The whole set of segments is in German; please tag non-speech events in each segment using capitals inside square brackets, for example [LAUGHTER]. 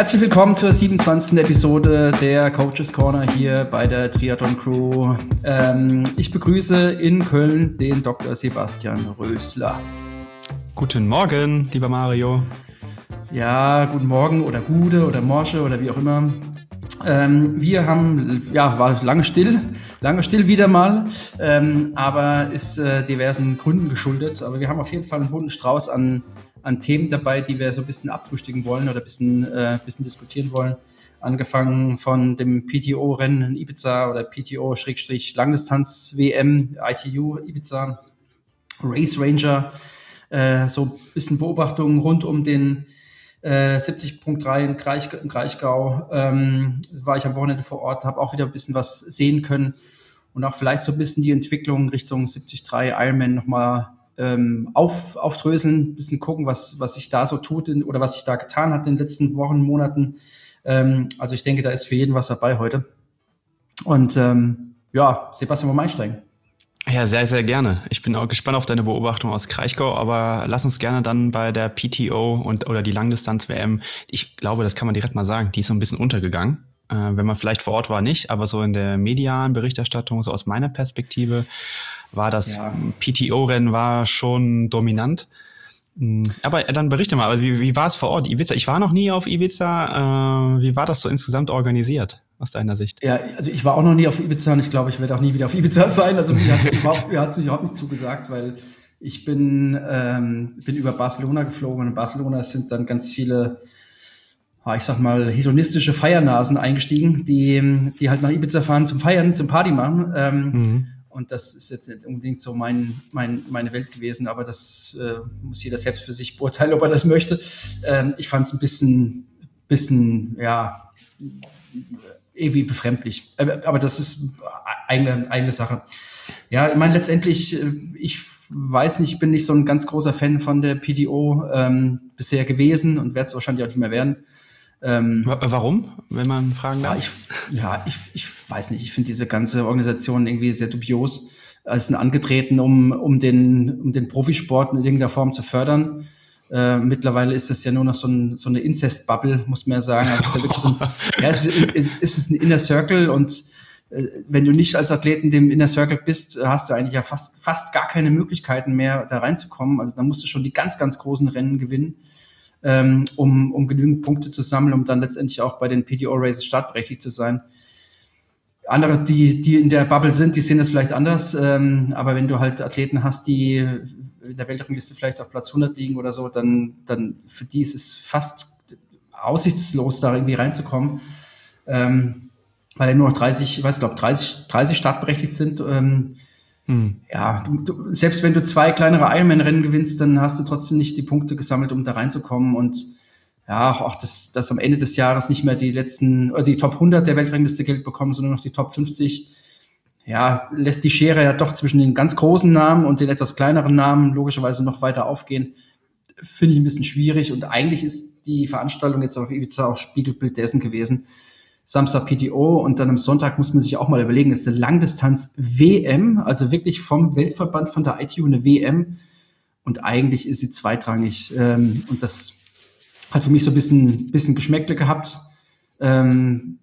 Herzlich willkommen zur 27. Episode der Coaches Corner hier bei der Triathlon Crew. Ähm, ich begrüße in Köln den Dr. Sebastian Rösler. Guten Morgen, lieber Mario. Ja, guten Morgen oder Gude oder Morsche oder wie auch immer. Ähm, wir haben, ja, war lange still, lange still wieder mal, ähm, aber ist äh, diversen Gründen geschuldet. Aber wir haben auf jeden Fall einen bunten Strauß an an Themen dabei, die wir so ein bisschen abfrühstücken wollen oder ein bisschen, äh, bisschen diskutieren wollen. Angefangen von dem PTO-Rennen in Ibiza oder PTO-Langdistanz-WM, ITU Ibiza, Race Ranger, äh, so ein bisschen Beobachtungen rund um den äh, 70.3 in, Kreich, in Kraichgau. Ähm, war ich am Wochenende vor Ort, habe auch wieder ein bisschen was sehen können und auch vielleicht so ein bisschen die Entwicklung Richtung 73 Ironman nochmal ähm, auf, aufdröseln, ein bisschen gucken, was, was sich da so tut in, oder was sich da getan hat in den letzten Wochen, Monaten. Ähm, also ich denke, da ist für jeden was dabei heute. Und ähm, ja, Sebastian, wollen wir einsteigen? Ja, sehr, sehr gerne. Ich bin auch gespannt auf deine Beobachtung aus Kraichgau, aber lass uns gerne dann bei der PTO und oder die Langdistanz-WM, ich glaube, das kann man direkt mal sagen, die ist so ein bisschen untergegangen. Äh, wenn man vielleicht vor Ort war, nicht, aber so in der medialen Berichterstattung, so aus meiner Perspektive, war das ja. PTO-Rennen war schon dominant. Hm, aber dann berichte mal, also wie, wie war es vor Ort? Ibiza, ich war noch nie auf Ibiza. Äh, wie war das so insgesamt organisiert aus deiner Sicht? Ja, also ich war auch noch nie auf Ibiza und ich glaube, ich werde auch nie wieder auf Ibiza [LAUGHS] sein. Also mir hat es [LAUGHS] überhaupt, überhaupt nicht zugesagt, weil ich bin, ähm, bin über Barcelona geflogen und in Barcelona sind dann ganz viele, ich sag mal, hedonistische Feiernasen eingestiegen, die, die halt nach Ibiza fahren zum Feiern, zum Party machen. Ähm, mhm. Und das ist jetzt nicht unbedingt so mein, mein, meine Welt gewesen, aber das äh, muss jeder selbst für sich beurteilen, ob er das möchte. Ähm, ich fand es ein bisschen, bisschen, ja, irgendwie befremdlich. Aber das ist eigene, eigene Sache. Ja, ich meine, letztendlich, äh, ich weiß nicht, ich bin nicht so ein ganz großer Fan von der PDO ähm, bisher gewesen und werde es wahrscheinlich auch nicht mehr werden. Ähm, Warum, wenn man fragen darf? Ja, ich, ja, ich, ich weiß nicht. Ich finde diese ganze Organisation irgendwie sehr dubios. Es sind angetreten, um, um, den, um den Profisport in irgendeiner Form zu fördern. Äh, mittlerweile ist das ja nur noch so, ein, so eine Incest-Bubble, muss man ja sagen. Also es ist ja so ein, ja, es ist, es ist ein Inner Circle und äh, wenn du nicht als Athlet in dem Inner Circle bist, hast du eigentlich ja fast, fast gar keine Möglichkeiten mehr, da reinzukommen. Also da musst du schon die ganz, ganz großen Rennen gewinnen ähm, um, um genügend Punkte zu sammeln, um dann letztendlich auch bei den PTO-Races startberechtigt zu sein. Andere, die, die in der Bubble sind, die sehen das vielleicht anders, ähm, aber wenn du halt Athleten hast, die in der Weltrangliste vielleicht auf Platz 100 liegen oder so, dann, dann für die ist es fast aussichtslos, da irgendwie reinzukommen. Ähm, weil nur noch 30, ich weiß, glaube 30, 30 startberechtigt sind. Ähm, hm. Ja, du, du, selbst wenn du zwei kleinere Ironman-Rennen gewinnst, dann hast du trotzdem nicht die Punkte gesammelt, um da reinzukommen. Und ja, auch dass, dass am Ende des Jahres nicht mehr die letzten, oder die Top 100 der Weltrangliste Geld bekommen, sondern noch die Top 50. Ja, lässt die Schere ja doch zwischen den ganz großen Namen und den etwas kleineren Namen logischerweise noch weiter aufgehen. Finde ich ein bisschen schwierig. Und eigentlich ist die Veranstaltung jetzt auf Ibiza auch Spiegelbild dessen gewesen. Samstag PTO und dann am Sonntag muss man sich auch mal überlegen, ist eine Langdistanz-WM, also wirklich vom Weltverband von der ITU eine WM und eigentlich ist sie zweitrangig ähm, und das hat für mich so ein bisschen, bisschen Geschmäckle gehabt. Ähm,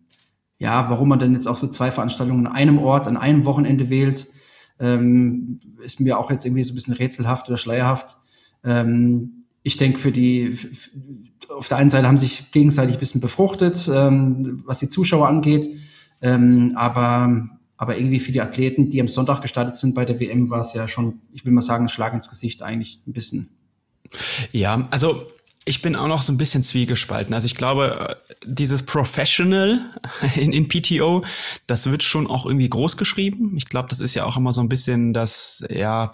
ja, warum man denn jetzt auch so zwei Veranstaltungen an einem Ort, an einem Wochenende wählt, ähm, ist mir auch jetzt irgendwie so ein bisschen rätselhaft oder schleierhaft. Ähm, ich denke, für die, auf der einen Seite haben sich gegenseitig ein bisschen befruchtet, ähm, was die Zuschauer angeht. Ähm, aber, aber irgendwie für die Athleten, die am Sonntag gestartet sind bei der WM, war es ja schon, ich will mal sagen, ein Schlag ins Gesicht eigentlich ein bisschen. Ja, also ich bin auch noch so ein bisschen zwiegespalten. Also ich glaube, dieses Professional [LAUGHS] in, in PTO, das wird schon auch irgendwie groß geschrieben. Ich glaube, das ist ja auch immer so ein bisschen das, ja,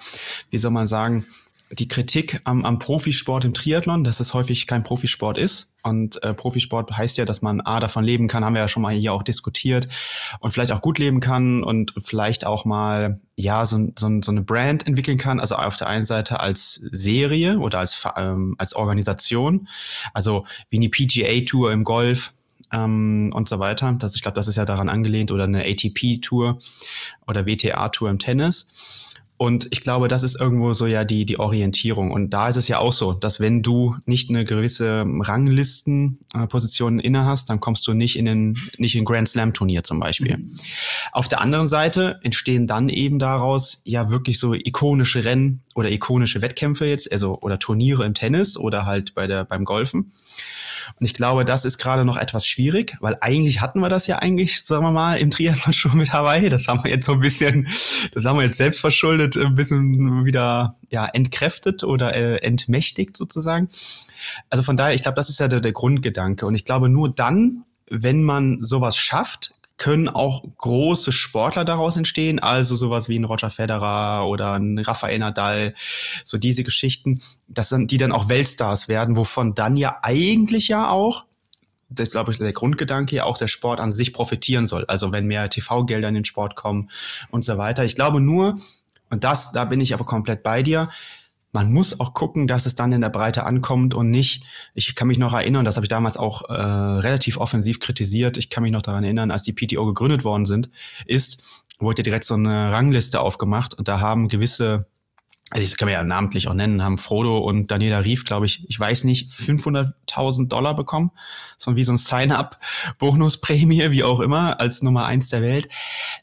wie soll man sagen, die Kritik am, am Profisport im Triathlon, dass es häufig kein Profisport ist. Und äh, Profisport heißt ja, dass man A davon leben kann, haben wir ja schon mal hier auch diskutiert, und vielleicht auch gut leben kann und vielleicht auch mal ja so, so, so eine Brand entwickeln kann. Also auf der einen Seite als Serie oder als, ähm, als Organisation, also wie eine PGA-Tour im Golf, ähm, und so weiter. Das, ich glaube, das ist ja daran angelehnt oder eine ATP-Tour oder WTA-Tour im Tennis. Und ich glaube, das ist irgendwo so ja die, die Orientierung. Und da ist es ja auch so, dass wenn du nicht eine gewisse Ranglistenposition inne hast, dann kommst du nicht in den, nicht in Grand Slam Turnier zum Beispiel. Mhm. Auf der anderen Seite entstehen dann eben daraus ja wirklich so ikonische Rennen oder ikonische Wettkämpfe jetzt, also oder Turniere im Tennis oder halt bei der, beim Golfen. Und ich glaube, das ist gerade noch etwas schwierig, weil eigentlich hatten wir das ja eigentlich, sagen wir mal, im Triathlon schon mit Hawaii. Das haben wir jetzt so ein bisschen, das haben wir jetzt selbst verschuldet, ein bisschen wieder ja, entkräftet oder äh, entmächtigt sozusagen. Also von daher, ich glaube, das ist ja der, der Grundgedanke. Und ich glaube, nur dann, wenn man sowas schafft, können auch große Sportler daraus entstehen, also sowas wie ein Roger Federer oder ein Rafael Nadal, so diese Geschichten, dass dann, die dann auch Weltstars werden, wovon dann ja eigentlich ja auch das glaube ich, der Grundgedanke ja auch der Sport an sich profitieren soll. Also wenn mehr TV-Gelder in den Sport kommen und so weiter. Ich glaube nur, und das, da bin ich aber komplett bei dir, man muss auch gucken, dass es dann in der Breite ankommt und nicht, ich kann mich noch erinnern, das habe ich damals auch äh, relativ offensiv kritisiert, ich kann mich noch daran erinnern, als die PTO gegründet worden sind, ist, wurde direkt so eine Rangliste aufgemacht und da haben gewisse also ich kann mir ja namentlich auch nennen, haben Frodo und Daniela Rief, glaube ich, ich weiß nicht, 500.000 Dollar bekommen. So wie so ein Sign-up, Bonusprämie, wie auch immer, als Nummer eins der Welt.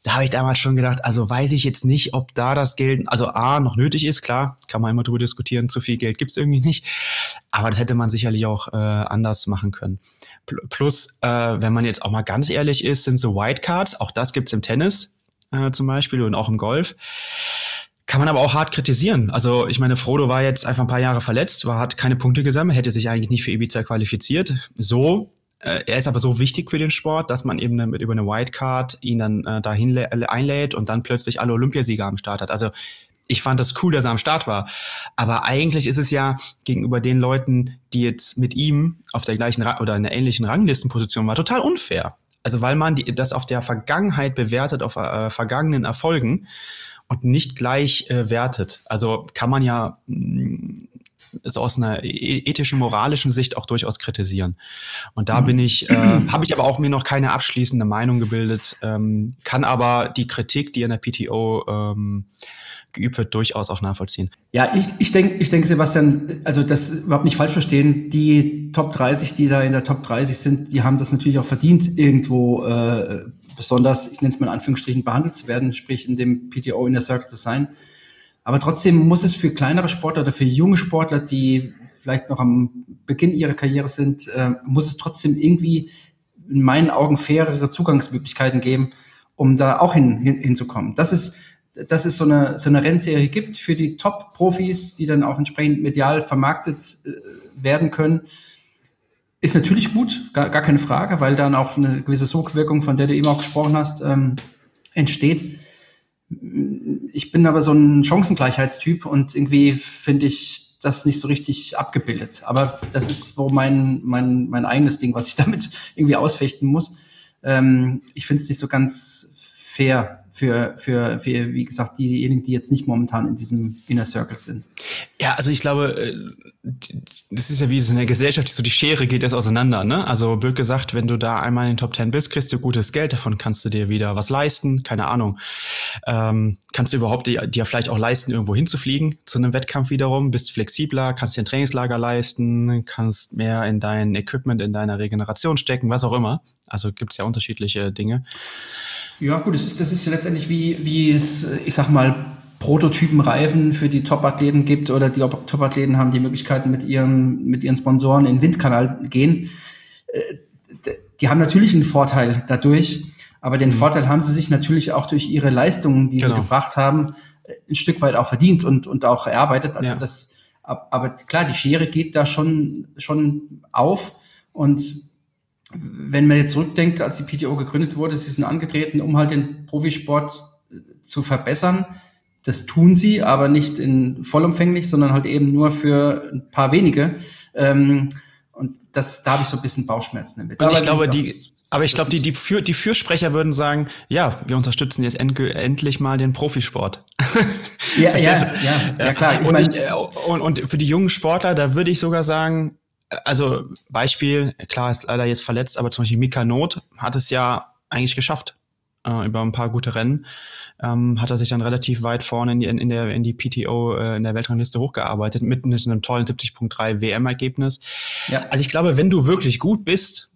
Da habe ich damals schon gedacht, also weiß ich jetzt nicht, ob da das Geld, also A, noch nötig ist, klar, kann man immer drüber diskutieren, zu viel Geld gibt's irgendwie nicht. Aber das hätte man sicherlich auch äh, anders machen können. Plus, äh, wenn man jetzt auch mal ganz ehrlich ist, sind so Whitecards, auch das gibt's im Tennis äh, zum Beispiel und auch im Golf kann man aber auch hart kritisieren. Also ich meine, Frodo war jetzt einfach ein paar Jahre verletzt, war, hat keine Punkte gesammelt, hätte sich eigentlich nicht für Ibiza qualifiziert. So, äh, er ist aber so wichtig für den Sport, dass man eben mit über eine Wildcard ihn dann äh, dahin einlädt und dann plötzlich alle Olympiasieger am Start hat. Also ich fand das cool, dass er am Start war. Aber eigentlich ist es ja gegenüber den Leuten, die jetzt mit ihm auf der gleichen Ra oder in einer ähnlichen Ranglistenposition war, total unfair. Also weil man die, das auf der Vergangenheit bewertet, auf äh, vergangenen Erfolgen und nicht gleich äh, wertet. Also kann man ja mh, es aus einer e-, ethischen, moralischen Sicht auch durchaus kritisieren. Und da bin ich, äh, [CLEARS THROAT] habe ich aber auch mir noch keine abschließende Meinung gebildet, ähm, kann aber die Kritik, die in der PTO ähm, geübt wird, durchaus auch nachvollziehen. Ja, ich, ich denke, ich denke, Sebastian, also das überhaupt nicht falsch verstehen, die Top 30, die da in der Top 30 sind, die haben das natürlich auch verdient, irgendwo äh, besonders, ich nenne es mal in Anführungsstrichen, behandelt zu werden, sprich in dem PTO in der Circle zu sein. Aber trotzdem muss es für kleinere Sportler oder für junge Sportler, die vielleicht noch am Beginn ihrer Karriere sind, äh, muss es trotzdem irgendwie in meinen Augen fairere Zugangsmöglichkeiten geben, um da auch hin, hin, hinzukommen. Das ist, dass es so eine, so eine Rennserie gibt für die Top-Profis, die dann auch entsprechend medial vermarktet äh, werden können ist natürlich gut, gar, gar keine Frage, weil dann auch eine gewisse Sogwirkung, von der du eben auch gesprochen hast, ähm, entsteht. Ich bin aber so ein Chancengleichheitstyp und irgendwie finde ich das nicht so richtig abgebildet. Aber das ist so mein, mein, mein eigenes Ding, was ich [LAUGHS] damit irgendwie ausfechten muss. Ähm, ich finde es nicht so ganz fair, für, für, für, wie gesagt, diejenigen, die jetzt nicht momentan in diesem Inner Circle sind. Ja, also ich glaube, äh, das ist ja wie so in der Gesellschaft, so die Schere geht jetzt auseinander, ne? Also blöd gesagt, wenn du da einmal in den Top Ten bist, kriegst du gutes Geld, davon kannst du dir wieder was leisten, keine Ahnung. Ähm, kannst du überhaupt dir, dir vielleicht auch leisten, irgendwo hinzufliegen zu einem Wettkampf wiederum, bist flexibler, kannst dir ein Trainingslager leisten, kannst mehr in dein Equipment, in deiner Regeneration stecken, was auch immer. Also gibt's ja unterschiedliche Dinge. Ja, gut, das ist, das ist letztendlich wie, wie es, ich sag mal, Prototypen-Reifen für die Top-Athleten gibt oder die Top-Athleten haben die Möglichkeiten mit ihren, mit ihren Sponsoren in den Windkanal gehen. Äh, die haben natürlich einen Vorteil dadurch, aber den mhm. Vorteil haben sie sich natürlich auch durch ihre Leistungen, die genau. sie gebracht haben, ein Stück weit auch verdient und, und auch erarbeitet. Also ja. das, aber klar, die Schere geht da schon, schon auf und wenn man jetzt zurückdenkt, als die PTO gegründet wurde, sie sind angetreten, um halt den Profisport äh, zu verbessern. Das tun sie, aber nicht in vollumfänglich, sondern halt eben nur für ein paar wenige. Ähm, und das, da habe ich so ein bisschen Bauchschmerzen damit. Und ich glaube, die, aber ich glaube, die, die, Für, die Fürsprecher würden sagen, ja, wir unterstützen jetzt end, endlich mal den Profisport. [LAUGHS] Ja, ja, ja, ja, klar. Ich und, ich, äh, und, und für die jungen Sportler, da würde ich sogar sagen, also Beispiel, klar ist leider jetzt verletzt, aber zum Beispiel Mika Not hat es ja eigentlich geschafft. äh, über ein paar gute Rennen, ähm, hat er sich dann relativ weit vorne in die, in der, in die PTO, äh, in der Weltrangliste hochgearbeitet, mit, mit einem tollen 70.3 WM-Ergebnis. Ja. Also ich glaube, wenn du wirklich gut bist,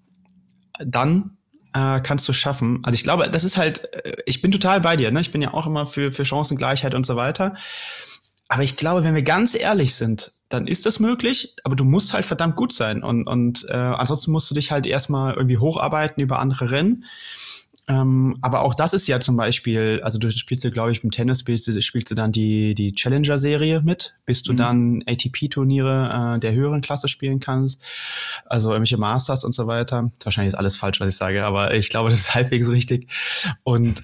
dann äh, kannst du schaffen. Also ich glaube, das ist halt, äh, ich bin total bei dir, ne? Ich bin ja auch immer für, für Chancengleichheit und so weiter. Aber ich glaube, wenn wir ganz ehrlich sind, dann ist das möglich, aber du musst halt verdammt gut sein. Und, und äh, ansonsten musst du dich halt erstmal irgendwie hocharbeiten über andere Rennen. Ähm, aber auch das ist ja zum Beispiel, also du spielst ja, glaube ich, beim Tennis spielst du, spielst du dann die, die Challenger-Serie mit, bis du mhm. dann ATP-Turniere äh, der höheren Klasse spielen kannst. Also irgendwelche Masters und so weiter. Wahrscheinlich ist alles falsch, was ich sage, aber ich glaube, das ist halbwegs richtig. Und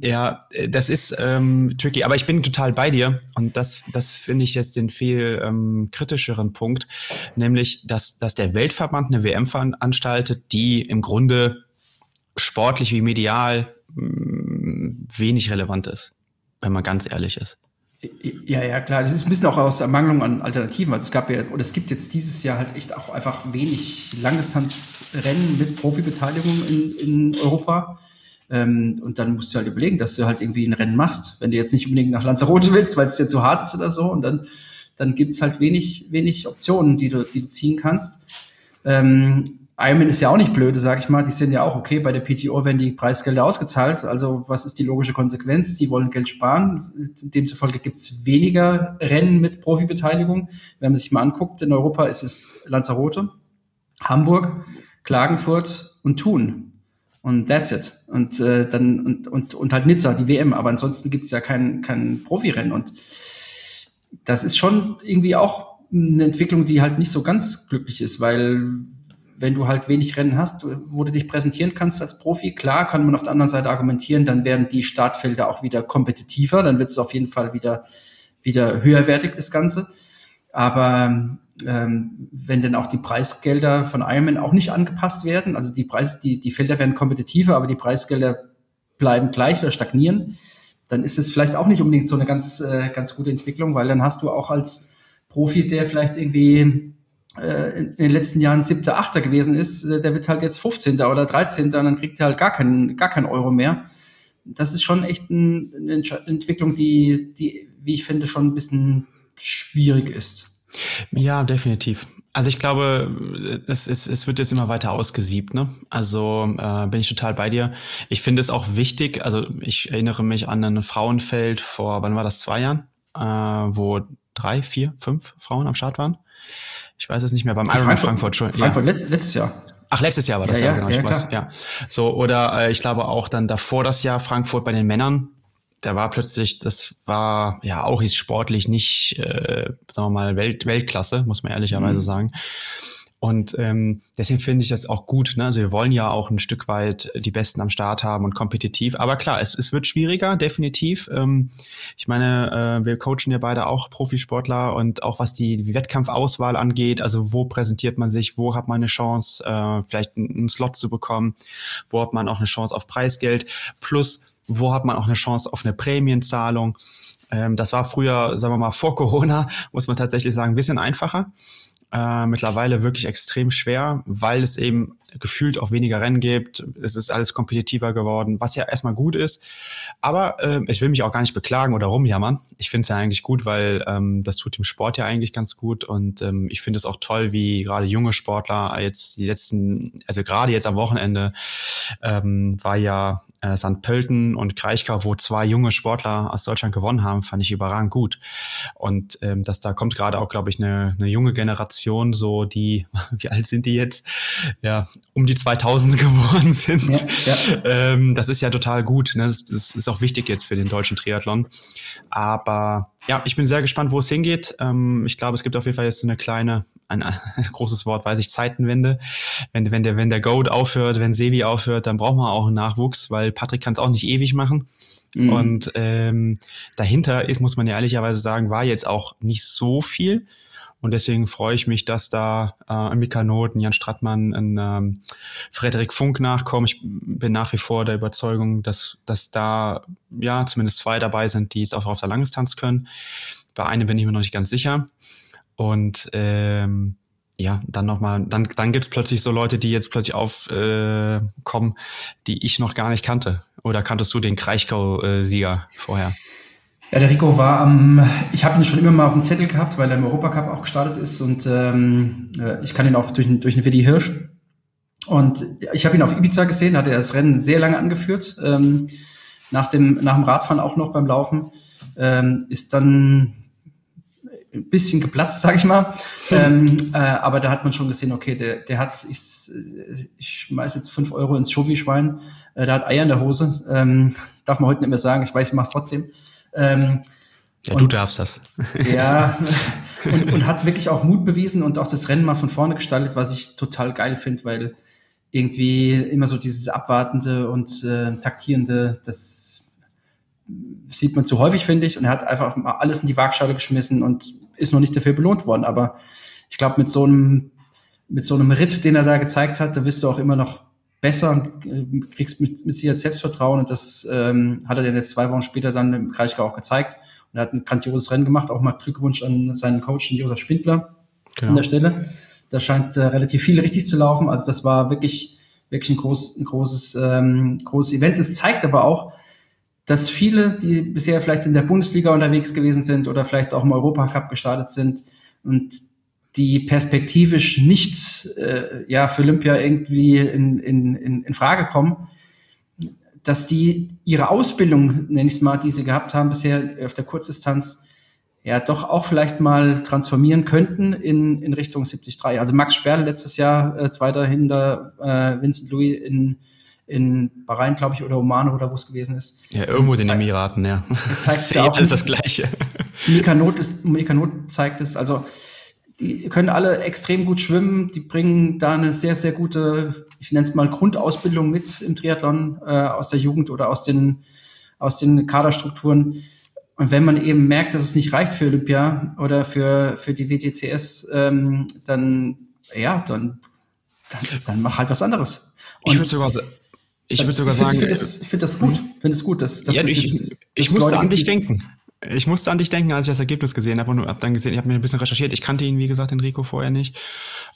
ja, das ist ähm, tricky, aber ich bin total bei dir und das, das finde ich jetzt den viel ähm, kritischeren Punkt, nämlich, dass, dass der Weltverband eine WM veranstaltet, die im Grunde sportlich wie medial mh, mm, wenig relevant ist, wenn man ganz ehrlich ist. Ja, ja, klar. Das ist ein bisschen auch aus Ermangelung an Alternativen. Also es gab ja, oder es gibt jetzt dieses Jahr halt echt auch einfach wenig Langdistanzrennen mit Profibeteiligung in, in Europa. Ähm, und dann musst du halt überlegen, dass du halt irgendwie ein Rennen machst. Wenn du jetzt nicht unbedingt nach Lanzarote willst, weil es dir zu hart ist oder so. Und dann, dann gibt's halt wenig, wenig Optionen, die du, die du ziehen kannst. Ähm, Ironman ist ja auch nicht blöde, sag ich mal. Die sind ja auch okay. Bei der PTO werden die Preisgelder ausgezahlt. Also was ist die logische Konsequenz? Die wollen Geld sparen. Demzufolge gibt's weniger Rennen mit Profibeteiligung. Wenn man sich mal anguckt, in Europa ist es Lanzarote, Hamburg, Klagenfurt und Thun. Und that's it. Und äh, dann und, und, und halt Nizza, die WM. Aber ansonsten gibt's ja kein, kein Profirennen. Und das ist schon irgendwie auch eine Entwicklung, die halt nicht so ganz glücklich ist, weil wenn du halt wenig Rennen hast, wo du dich präsentieren kannst als Profi, klar kann man auf der anderen Seite argumentieren, dann werden die Startfelder auch wieder kompetitiver, dann wird es auf jeden Fall wieder, wieder höherwertig, das Ganze. Aber ähm, wenn dann auch die Preisgelder von Ironman auch nicht angepasst werden, also die Preise, die, die Felder werden kompetitiver, aber die Preisgelder bleiben gleich oder stagnieren, dann ist es vielleicht auch nicht unbedingt so eine ganz, äh, ganz gute Entwicklung, weil dann hast du auch als Profi, der vielleicht irgendwie äh, in den letzten Jahren siebter, achter gewesen ist, äh, der wird halt jetzt 15. oder 13. und dann kriegt er halt gar keinen, gar keinen Euro mehr. Das ist schon echt ein, eine Entwicklung, die, die, wie ich finde, schon ein bisschen schwierig ist. Ja, definitiv. Also ich glaube, es, es, es wird jetzt immer weiter ausgesiebt. Ne? Also äh, bin ich total bei dir. Ich finde es auch wichtig, also ich erinnere mich an ein Frauenfeld vor, wann war das, zwei Jahren, äh, wo drei, vier, fünf Frauen am Start waren. Ich weiß es nicht mehr, beim Ironman Frankfurt, schon. Frankfurt, ja. letztes, letztes Jahr. Ach, letztes Jahr war das ja, ja, genau, ja, ich weiß, ja. So, oder äh, ich glaube auch dann davor das Jahr Frankfurt bei den Männern. Da war plötzlich, das war ja auch ist sportlich nicht, äh, sagen wir mal, Welt, Weltklasse, muss man ehrlicherweise mhm. sagen. Und ähm, deswegen finde ich das auch gut. Ne? Also wir wollen ja auch ein Stück weit die Besten am Start haben und kompetitiv. Aber klar, es, es wird schwieriger, definitiv. Ähm, ich meine, äh, wir coachen ja beide auch Profisportler und auch was die, die Wettkampfauswahl angeht, also wo präsentiert man sich, wo hat man eine Chance, äh, vielleicht einen Slot zu bekommen, wo hat man auch eine Chance auf Preisgeld, plus wo hat man auch eine Chance auf eine Prämienzahlung. Ähm, das war früher, sagen wir mal, vor Corona, [LAUGHS] muss man tatsächlich sagen, ein bisschen einfacher äh, mittlerweile wirklich extrem schwer, weil es eben gefühlt auch weniger Rennen gibt. Es ist alles kompetitiver geworden, was ja erstmal gut ist. Aber äh, ich will mich auch gar nicht beklagen oder rumjammern. Ich finde es ja eigentlich gut, weil ähm, das tut dem Sport ja eigentlich ganz gut. Und ähm, ich finde es auch toll, wie gerade junge Sportler jetzt die letzten, also gerade jetzt am Wochenende ähm, war ja äh, St. Pölten und Kraichgau, wo zwei junge Sportler aus Deutschland gewonnen haben, fand ich überragend gut. Und ähm, dass da kommt gerade auch, glaube ich, eine, eine junge Generation, so die, [LAUGHS] wie alt sind die jetzt? Ja, um die 2000 [LAUGHS] geworden sind. Ja, ja. Ähm, das ist ja total gut. Ne? Das, das, ist auch wichtig jetzt für den deutschen Triathlon. Aber ja, ich bin sehr gespannt, wo es hingeht. Ähm, ich glaube, es gibt auf jeden Fall jetzt eine kleine, ein, ein großes Wort, weiß ich, Zeitenwende. Wenn, wenn der, wenn der Goat aufhört, wenn Sebi aufhört, dann braucht man auch einen Nachwuchs, weil Patrick kann es auch nicht ewig machen. Mhm. Und ähm, dahinter ist, muss man ja ehrlicherweise sagen, war jetzt auch nicht so viel. Und deswegen freue ich mich, dass da äh, Mika Not, Jan Strattmann, ein ähm, Frederik Funk nachkommen. Ich bin nach wie vor der Überzeugung, dass, dass da ja zumindest zwei dabei sind, die es auch auf der Langdistanz können. Bei einem bin ich mir noch nicht ganz sicher. Und ähm, ja, dann nochmal, dann, dann gibt's plötzlich so Leute, die jetzt plötzlich aufkommen, äh, kommen, die ich noch gar nicht kannte. Oder kanntest du den Kraichgau-Sieger vorher? Ja, der Rico war am, ich habe ihn schon immer mal auf dem Zettel gehabt, weil er im Europacup auch gestartet ist und ähm, äh, ich kann ihn auch durch, durch den Willi Hirsch. Und ich habe ihn auf Ibiza gesehen, hat er das Rennen sehr lange angeführt, ähm, nach, dem, nach dem Radfahren auch noch beim Laufen, ähm, ist dann ein bisschen geplatzt, sag ich mal. ähm, äh, aber da hat man schon gesehen, okay, der, der hat, ich, ich schmeiß jetzt fünf Euro ins Schofi-Schwein, äh, der hat Eier in der Hose. Ähm, darf man heute nicht mehr sagen, ich weiß, ich mach's trotzdem. Ähm, ja, und, du darfst das. [LAUGHS] ja, und, und hat wirklich auch Mut bewiesen und auch das Rennen mal von vorne gestaltet, was ich total geil finde, weil irgendwie immer so dieses abwartende und äh, taktierende, das sieht man zu häufig, finde ich. Und er hat einfach mal alles in die Waagschale geschmissen und ist noch nicht dafür belohnt worden. Aber ich glaube, mit so einem, mit so einem Ritt, den er da gezeigt hat, da wirst du auch immer noch besser und äh, kriegst mit, mit Sicherheit Selbstvertrauen. Und das ähm, hat er dann jetzt zwei Wochen später dann im Kraichgau auch gezeigt. Und er hat ein grandioses Rennen gemacht. Auch mal Glückwunsch an seinen Coach, den Josef Spindler, genau. an der Stelle. Da scheint äh, relativ viel richtig zu laufen. Also das war wirklich, wirklich ein, groß, ein großes, ähm, großes Event. Das zeigt aber auch, dass viele, die bisher vielleicht in der Bundesliga unterwegs gewesen sind oder vielleicht auch im Europacup gestartet sind und die perspektivisch nicht äh, ja, für Olympia irgendwie in, in, in, in Frage kommen, dass die ihre Ausbildung, nenne ich es mal, die sie gehabt haben bisher auf der Kurzdistanz, ja doch auch vielleicht mal transformieren könnten in, in Richtung 73. Also Max Sperl letztes Jahr äh, Zweiter hinter äh, Vincent Louis in in Bahrain, glaube ich, oder Oman oder wo es gewesen ist. Ja, irgendwo in den Emiraten, ja. Zeigt [LAUGHS] ja auch. ist das Gleiche. Mika Not, ist, Mika Not zeigt es. Also, die können alle extrem gut schwimmen. Die bringen da eine sehr, sehr gute, ich nenne es mal Grundausbildung mit im Triathlon äh, aus der Jugend oder aus den, aus den Kaderstrukturen. Und wenn man eben merkt, dass es nicht reicht für Olympia oder für, für die WTCS, ähm, dann, ja, dann, dann, dann mach halt was anderes. Und ich würde sogar ich würde sogar sagen. Ich finde das, find das gut. Ich finde es gut, dass, dass ja, das ich, ich musste an dich denken. Ich musste an dich denken, als ich das Ergebnis gesehen habe und habe dann gesehen, ich habe mir ein bisschen recherchiert. Ich kannte ihn, wie gesagt, Enrico vorher nicht.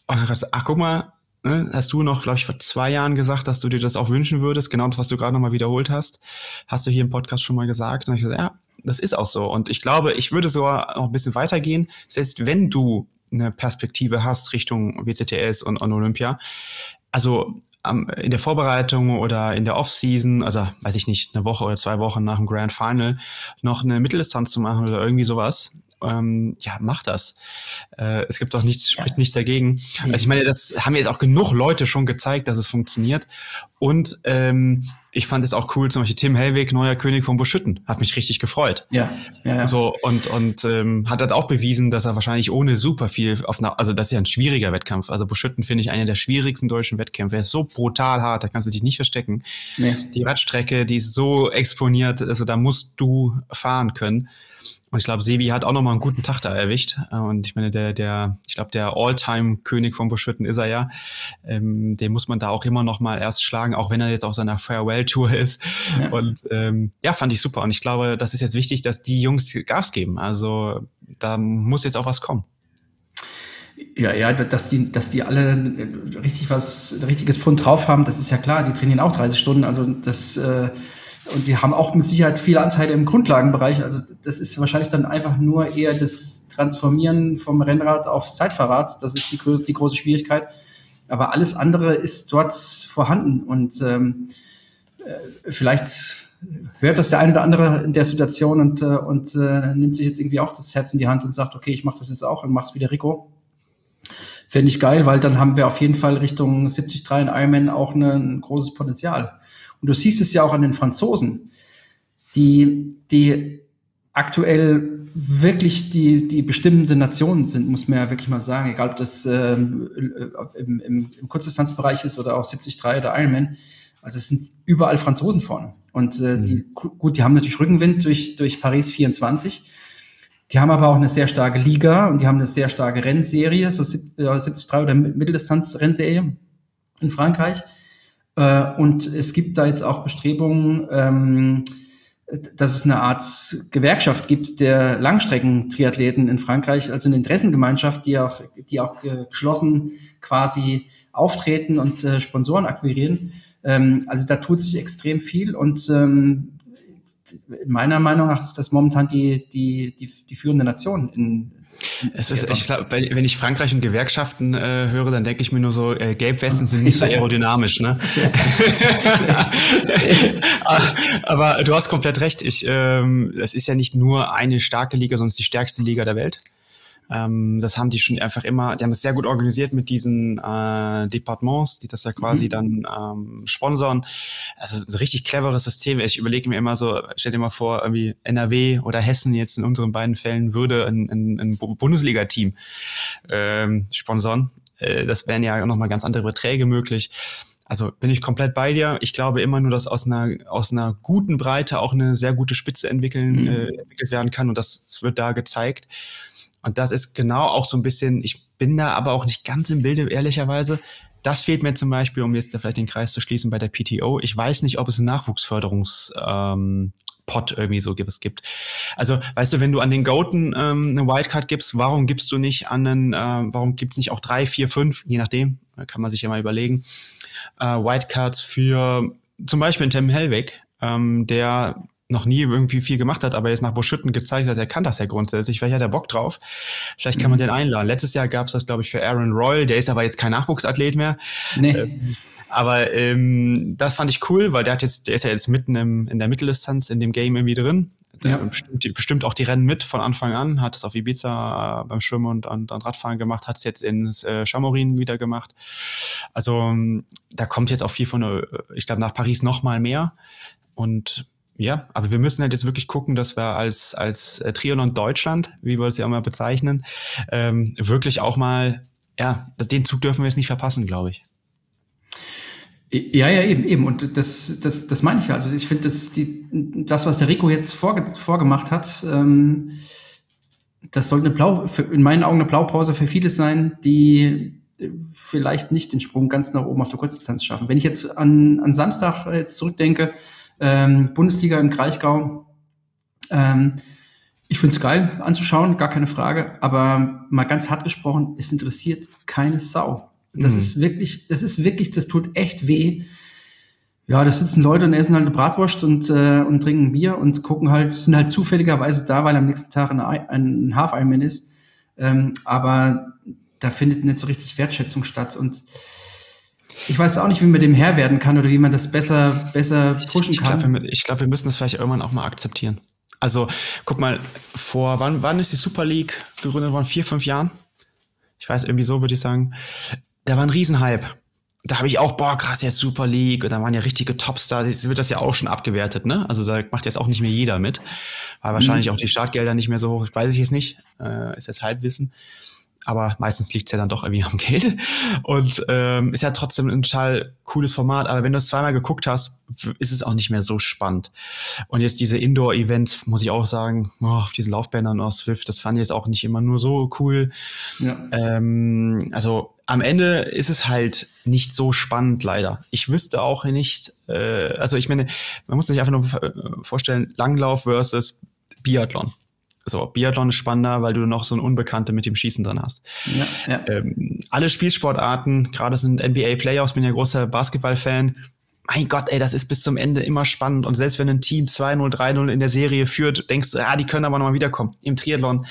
Und dann dachte ich, ach guck mal, ne, hast du noch, glaube ich, vor zwei Jahren gesagt, dass du dir das auch wünschen würdest. Genau das, was du gerade nochmal wiederholt hast, hast du hier im Podcast schon mal gesagt. Und ich gesagt, ja, das ist auch so. Und ich glaube, ich würde sogar noch ein bisschen weitergehen. Selbst wenn du eine Perspektive hast Richtung WCTS und, und Olympia, also in der Vorbereitung oder in der Offseason, also weiß ich nicht, eine Woche oder zwei Wochen nach dem Grand Final, noch eine Mitteldistanz zu machen oder irgendwie sowas, ähm, ja, mach das. Äh, es gibt auch nichts, spricht nichts dagegen. Also ich meine, das haben jetzt auch genug Leute schon gezeigt, dass es funktioniert. Und ähm, ich fand es auch cool, zum Beispiel Tim Hellwig, neuer König von Buschütten, hat mich richtig gefreut. Ja, ja, ja. So, und, und ähm, hat das auch bewiesen, dass er wahrscheinlich ohne super viel auf einer, also das ist ja ein schwieriger Wettkampf. Also Buschütten finde ich einer der schwierigsten deutschen Wettkämpfe. Er ist so brutal hart, da kannst du dich nicht verstecken. Nee. Die Radstrecke, die ist so exponiert, also da musst du fahren können. Und ich glaube, Sebi hat auch nochmal einen guten Tag da erwischt. Und ich meine, der, der, ich glaube, der All-Time-König von Buschütten ist er ja. Ähm, den muss man da auch immer noch mal erst schlagen, auch wenn er jetzt auf seiner Farewell-Tour [LAUGHS] ist. Ja. Und ähm, ja, fand ich super. Und ich glaube, das ist jetzt wichtig, dass die Jungs Gas geben. Also da muss jetzt auch was kommen. Ja, ja, dass die, dass die alle richtig was, richtiges Pfund drauf haben, das ist ja klar. Die trainieren auch 30 Stunden. Also das äh, und die haben auch mit Sicherheit viele Anteile im Grundlagenbereich. Also das ist wahrscheinlich dann einfach nur eher das Transformieren vom Rennrad auf Zeitfahrrad. Das ist die, die große Schwierigkeit. Aber alles andere ist dort vorhanden. Und ähm, äh, vielleicht hört das der eine oder andere in der Situation und, äh, und äh, nimmt sich jetzt irgendwie auch das Herz in die Hand und sagt, okay, ich mache das jetzt auch und mach's wie der Rico. Fände ich geil, weil dann haben wir auf jeden Fall Richtung 73 in Ironman auch eine, ein großes Potenzial. Und du siehst es ja auch an den Franzosen, die, die aktuell wirklich die, die bestimmende Nationen sind, muss man ja wirklich mal sagen, egal ob das ähm, im, im, im Kurzdistanzbereich ist oder auch 73 oder Ironman. Also es sind überall Franzosen vorne. Und äh, mhm. die, gut, die haben natürlich Rückenwind durch, durch Paris 24. Die haben aber auch eine sehr starke Liga und die haben eine sehr starke Rennserie, so 73 oder Mitteldistanz-Rennserie in Frankreich. Äh, und es gibt da jetzt auch Bestrebungen, ähm, dass es eine Art Gewerkschaft gibt der Langstreckentriathleten in Frankreich, also eine Interessengemeinschaft, die auch, die auch geschlossen quasi auftreten und äh, Sponsoren akquirieren. Ähm, also da tut sich extrem viel und ähm, meiner Meinung nach ist das momentan die, die, die, die führende Nation in, es ist, ich glaube, wenn ich Frankreich und Gewerkschaften äh, höre, dann denke ich mir nur so, äh, Gelbwesten sind nicht so [LAUGHS] aerodynamisch, ne? [LAUGHS] Aber du hast komplett recht. Ich, ähm, es ist ja nicht nur eine starke Liga, sondern es ist die stärkste Liga der Welt. Ähm, das haben die schon einfach immer, die haben es sehr gut organisiert mit diesen äh, Departements, die das ja quasi mhm. dann ähm, sponsern. Also ein richtig cleveres System. Ich überlege mir immer so, stell dir mal vor, irgendwie NRW oder Hessen jetzt in unseren beiden Fällen würde ein, ein, ein Bundesliga-Team ähm, sponsern. Äh, das wären ja nochmal ganz andere Beträge möglich. Also bin ich komplett bei dir. Ich glaube immer nur, dass aus einer, aus einer guten Breite auch eine sehr gute Spitze entwickeln, mhm. äh, entwickelt werden kann und das wird da gezeigt. Und das ist genau auch so ein bisschen, ich bin da aber auch nicht ganz im Bilde, ehrlicherweise. Das fehlt mir zum Beispiel, um jetzt da vielleicht den Kreis zu schließen bei der PTO. Ich weiß nicht, ob es einen Nachwuchsförderungs, ähm, Pot irgendwie so es gibt. Also, weißt du, wenn du an den Goaten ähm, eine Wildcard gibst, warum gibst du nicht an einen, äh, warum gibt's nicht auch drei, vier, fünf, je nachdem, kann man sich ja mal überlegen, äh, Wildcards für zum Beispiel einen Tim Hellweg, ähm, der noch nie irgendwie viel gemacht hat, aber jetzt nach Buschütten gezeigt hat, er kann das ja grundsätzlich. Vielleicht hat er Bock drauf. Vielleicht kann man mhm. den einladen. Letztes Jahr gab es das, glaube ich, für Aaron Royal. Der ist aber jetzt kein Nachwuchsathlet mehr. Nee. Ähm, aber ähm, das fand ich cool, weil der hat jetzt, der ist ja jetzt mitten im, in der Mitteldistanz in dem Game irgendwie drin. Ja. bestimmt, bestimmt auch die Rennen mit von Anfang an, hat es auf Ibiza beim Schwimmen und, und, und Radfahren gemacht, hat es jetzt ins äh, Chamorin wieder gemacht. Also ähm, da kommt jetzt auch viel von, äh, ich glaube, nach Paris noch mal mehr. Und ja, aber wir müssen halt jetzt wirklich gucken, dass wir als, als äh, Triathlon Deutschland, wie wir es ja immer bezeichnen, ähm, wirklich auch mal, ja, den Zug dürfen wir jetzt nicht verpassen, glaube ich. Ja, ja, eben, eben. Und das, das, das meine ich ja. Also ich finde, das, das, was der Rico jetzt vorge vorgemacht hat, ähm, das soll eine Blau, in meinen Augen eine Blaupause für vieles sein, die vielleicht nicht den Sprung ganz nach oben auf der Kurzdistanz schaffen. Wenn ich jetzt an, an Samstag jetzt zurückdenke, ähm, Bundesliga im Kraichgau. Ähm, ich finde es geil anzuschauen, gar keine Frage. Aber mal ganz hart gesprochen, es interessiert keine Sau. Das mhm. ist wirklich, das ist wirklich, das tut echt weh. Ja, da sitzen Leute und essen halt eine Bratwurst und, äh, und trinken Bier und gucken halt, sind halt zufälligerweise da, weil am nächsten Tag ein, ein Half-Ironman ist. Ähm, aber da findet nicht so richtig Wertschätzung statt. Und ich weiß auch nicht, wie man dem Herr werden kann oder wie man das besser, besser pushen ich, kann. Ich glaube, wir, glaub, wir müssen das vielleicht irgendwann auch mal akzeptieren. Also, guck mal, vor wann, wann ist die Super League gegründet worden? Vier, fünf Jahren? Ich weiß, irgendwie so würde ich sagen. Da war ein Riesenhype. Da habe ich auch, boah, krass, jetzt Super League. Und da waren ja richtige Topstars. Jetzt wird das ja auch schon abgewertet, ne? Also da macht jetzt auch nicht mehr jeder mit. Weil wahrscheinlich mhm. auch die Startgelder nicht mehr so hoch. Weiß ich jetzt nicht. Äh, ist jetzt Halbwissen aber meistens liegt es ja dann doch irgendwie am Geld. Und ähm, ist ja trotzdem ein total cooles Format. Aber wenn du es zweimal geguckt hast, ist es auch nicht mehr so spannend. Und jetzt diese Indoor-Events, muss ich auch sagen, oh, auf diesen Laufbändern aus Swift, das fand ich jetzt auch nicht immer nur so cool. Ja. Ähm, also am Ende ist es halt nicht so spannend, leider. Ich wüsste auch nicht, äh, also ich meine, man muss sich einfach nur vorstellen, Langlauf versus Biathlon. So, Biathlon ist spannender, weil du noch so ein Unbekannte mit dem Schießen drin hast. Ja, ja. Ähm, alle Spielsportarten, gerade sind NBA Playoffs, bin ja großer Basketball-Fan. Mein Gott, ey, das ist bis zum Ende immer spannend. Und selbst wenn ein Team 2-0, 3-0 in der Serie führt, denkst du, ja, die können aber nochmal wiederkommen. Im Triathlon,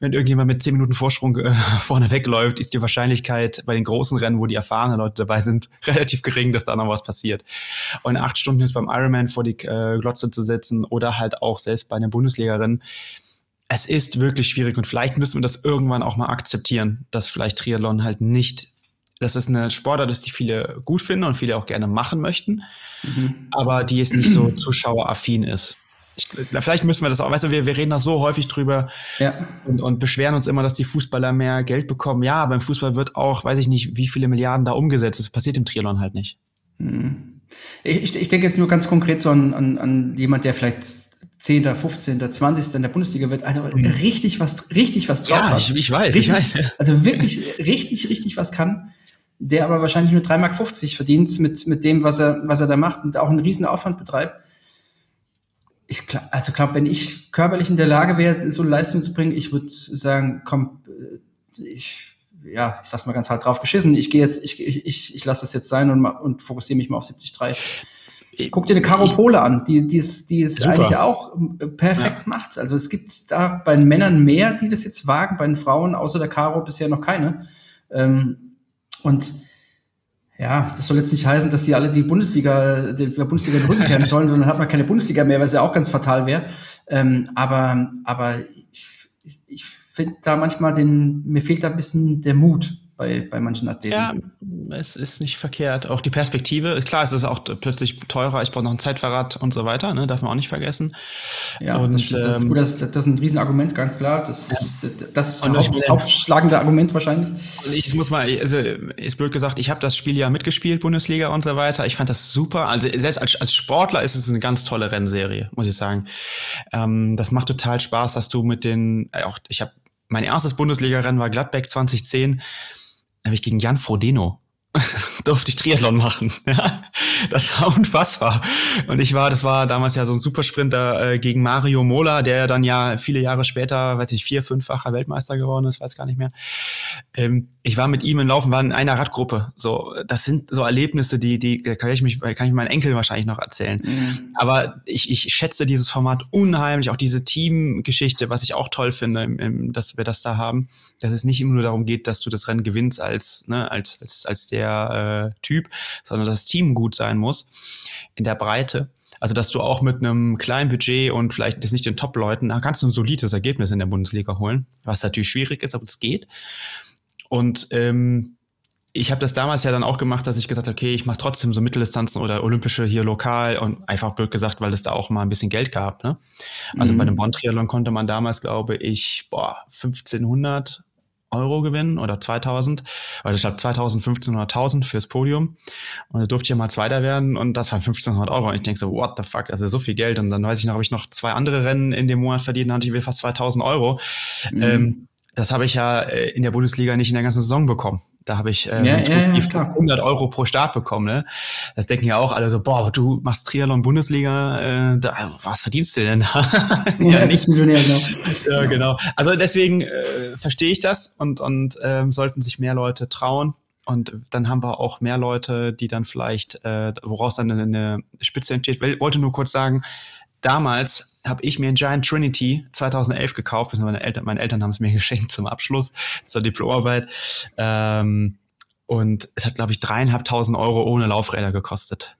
wenn irgendjemand mit 10 Minuten Vorsprung äh, [LAUGHS] vorne wegläuft, ist die Wahrscheinlichkeit bei den großen Rennen, wo die erfahrenen Leute dabei sind, [LAUGHS] relativ gering, dass da noch was passiert. Und acht Stunden ist beim Ironman vor die äh, Glotze zu setzen oder halt auch selbst bei einer Bundesligarin, es ist wirklich schwierig und vielleicht müssen wir das irgendwann auch mal akzeptieren, dass vielleicht Triathlon halt nicht, das ist eine Sportart, die viele gut finden und viele auch gerne machen möchten, mhm. aber die jetzt nicht so zuschaueraffin ist. Ich, vielleicht müssen wir das auch, weißt du, wir, wir reden da so häufig drüber ja. und, und beschweren uns immer, dass die Fußballer mehr Geld bekommen. Ja, beim Fußball wird auch, weiß ich nicht, wie viele Milliarden da umgesetzt. Das passiert im Triathlon halt nicht. Mhm. Ich, ich denke jetzt nur ganz konkret so an, an, an jemand, der vielleicht 10., 15., 20. in der Bundesliga wird, also mhm. richtig was, richtig was drauf ja, hat. Ich, ich weiß, richtig, ich weiß. Also wirklich richtig, richtig was kann, der aber wahrscheinlich nur 3,50 Mark verdient mit, mit dem, was er, was er da macht und auch einen riesen Aufwand betreibt. ich also glaube, wenn ich körperlich in der Lage wäre, so eine Leistung zu bringen, ich würde sagen, komm, äh, ich, ja, ich sag's mal ganz hart drauf geschissen, ich gehe jetzt, ich, ich, ich, ich lasse das jetzt sein und, und fokussiere mich mal auf 73. Guck dir eine Caro Pole an, die, die ist, die ist eigentlich auch äh, perfekt ja. macht. Also es gibt da bei den Männern mehr, die das jetzt wagen, bei den Frauen außer der Caro bisher noch keine. Ähm, und ja, das soll jetzt nicht heißen, dass sie alle die Bundesliga, der Bundesliga den Rücken kehren sollen, sondern hat man keine Bundesliga mehr, weil es ja auch ganz fatal wäre. Ähm, aber, aber ich, ich, ich finde da manchmal den, mir fehlt da ein bisschen der Mut bei, bei manchen Athleten. Ja, es ist nicht verkehrt. Auch die Perspektive, klar, es ist auch plötzlich teurer, ich brauche noch ein Zeitverrat und so weiter, ne? darf man auch nicht vergessen. Ja, und, das, das, ähm, das, das, ist ein Riesenargument, ganz klar. Das, ja. das, das, Haupt, hauptschlagende Argument wahrscheinlich. Ich muss mal, also ist blöd gesagt, ich habe das Spiel ja mitgespielt, Bundesliga und so weiter. Ich fand das super. Also selbst als, als Sportler ist es eine ganz tolle Rennserie, muss ich sagen. Ähm, das macht total Spaß, dass du mit den, äh, auch ich habe mein erstes Bundesliga-Rennen war Gladbeck 2010 habe ich gegen Jan Frodeno [LAUGHS] durfte ich Triathlon machen. [LAUGHS] Ja, das war unfassbar. Und ich war, das war damals ja so ein Supersprinter äh, gegen Mario Mola, der dann ja viele Jahre später, weiß ich, vier, fünffacher Weltmeister geworden ist, weiß gar nicht mehr. Ähm, ich war mit ihm im Laufen, war in einer Radgruppe. So, das sind so Erlebnisse, die, die kann ich mich, kann ich meinen Enkel wahrscheinlich noch erzählen. Mhm. Aber ich, ich schätze dieses Format unheimlich, auch diese Teamgeschichte, was ich auch toll finde, im, im, dass wir das da haben, dass es nicht immer nur darum geht, dass du das Rennen gewinnst als, ne, als, als, als der der äh, Typ, sondern das Team gut sein muss in der Breite. Also, dass du auch mit einem kleinen Budget und vielleicht jetzt nicht den Top-Leuten, da kannst du ein solides Ergebnis in der Bundesliga holen, was natürlich schwierig ist, aber es geht. Und ähm, ich habe das damals ja dann auch gemacht, dass ich gesagt habe, okay, ich mache trotzdem so Mitteldistanzen oder Olympische hier lokal und einfach blöd gesagt, weil es da auch mal ein bisschen Geld gab. Ne? Also mhm. bei dem Bonn-Triathlon konnte man damals, glaube ich, boah, 1500 Euro gewinnen oder 2000, weil ich glaube 2015 oder 1000 fürs Podium. Und da durfte ich ja mal Zweiter werden und das waren 1500 Euro. Und ich denke so, what the fuck, also so viel Geld. Und dann weiß ich noch, habe ich noch zwei andere Rennen in dem Monat verdient, dann hatte ich fast 2000 Euro. Mhm. Ähm, das habe ich ja äh, in der Bundesliga nicht in der ganzen Saison bekommen. Da habe ich äh, ja, ja, ja, 100 Euro pro Start bekommen. Ne? Das denken ja auch alle so, boah, du machst Triathlon Bundesliga, äh, da, was verdienst du denn da? [LAUGHS] ja, ja, nicht Millionär, genau. [LAUGHS] ja, genau. Also deswegen äh, verstehe ich das und, und ähm, sollten sich mehr Leute trauen. Und dann haben wir auch mehr Leute, die dann vielleicht, äh, woraus dann eine Spitze entsteht. Ich wollte nur kurz sagen, damals habe ich mir ein Giant Trinity 2011 gekauft. Meine Eltern, meine Eltern haben es mir [LAUGHS] geschenkt zum Abschluss zur Diplomarbeit. Ähm, und es hat, glaube ich, dreieinhalbtausend Euro ohne Laufräder gekostet.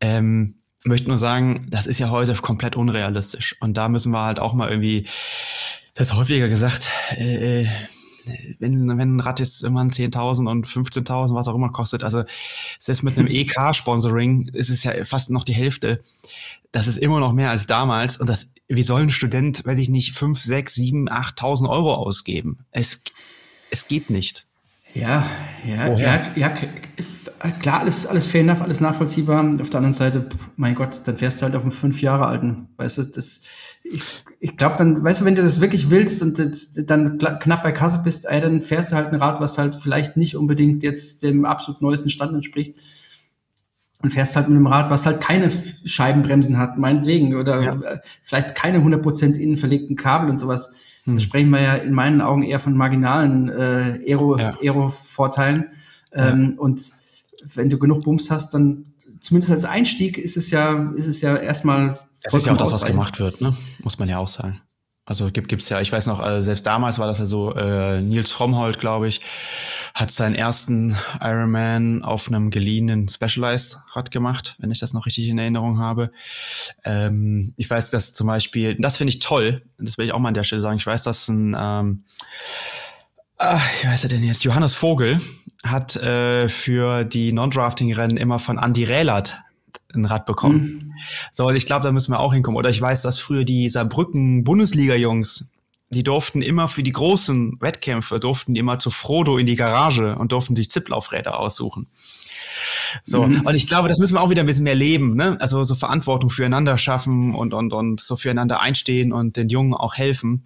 Ähm, möchte nur sagen, das ist ja heute komplett unrealistisch. Und da müssen wir halt auch mal irgendwie, das ist häufiger gesagt, äh, äh wenn, wenn ein Rad jetzt immer 10.000 und 15.000, was auch immer kostet, also selbst mit einem EK-Sponsoring ist es ja fast noch die Hälfte das ist immer noch mehr als damals. Und das, wie soll ein Student, weiß ich nicht, fünf, sechs, sieben, achttausend Euro ausgeben? Es, es geht nicht. Ja, ja, ja, ja, klar, alles, alles fair enough, alles nachvollziehbar. Auf der anderen Seite, mein Gott, dann fährst du halt auf einen fünf Jahre alten. Weißt du, das, ich, ich glaube dann, weißt du, wenn du das wirklich willst und dann knapp bei Kasse bist, ey, dann fährst du halt ein Rad, was halt vielleicht nicht unbedingt jetzt dem absolut neuesten Stand entspricht und fährst halt mit einem Rad, was halt keine Scheibenbremsen hat, meinetwegen, oder ja. Äh, vielleicht keine 100% innen verlegten Kabel und sowas. Hm. Da sprechen wir ja in meinen Augen eher von marginalen äh, Aero, ja. Aero-Vorteilen. Ähm, ja. Und wenn du genug Bums hast, dann zumindest als Einstieg ist es ja, ist es ja erstmal. Das ist ja auch das, was gemacht wird, ne? Muss man ja auch sagen. Also gibt gibt's ja, ich weiß noch, äh, selbst damals war das ja so, äh, Nils Frommholt, glaube ich, hat seinen ersten Ironman auf einem geliehenen Specialized-Rad gemacht, wenn ich das noch richtig in Erinnerung habe. Ähm, ich weiß, dass zum Beispiel, das finde ich toll, das will ich auch mal an der Stelle sagen, ich weiß, dass ein, ähm, ah, wie heißt er denn jetzt, Johannes Vogel hat äh, für die Non-Drafting-Rennen immer von Andy Rählert ein Rad bekommen. Mhm. So, und ich glaube, da müssen wir auch hinkommen. Oder ich weiß, dass früher die Saarbrücken-Bundesliga-Jungs, die durften immer für die großen Wettkämpfe, durften die immer zu Frodo in die Garage und durften sich Zipplaufräder aussuchen. So, mhm. und ich glaube, das müssen wir auch wieder ein bisschen mehr leben, ne? Also so Verantwortung füreinander schaffen und, und, und so füreinander einstehen und den Jungen auch helfen.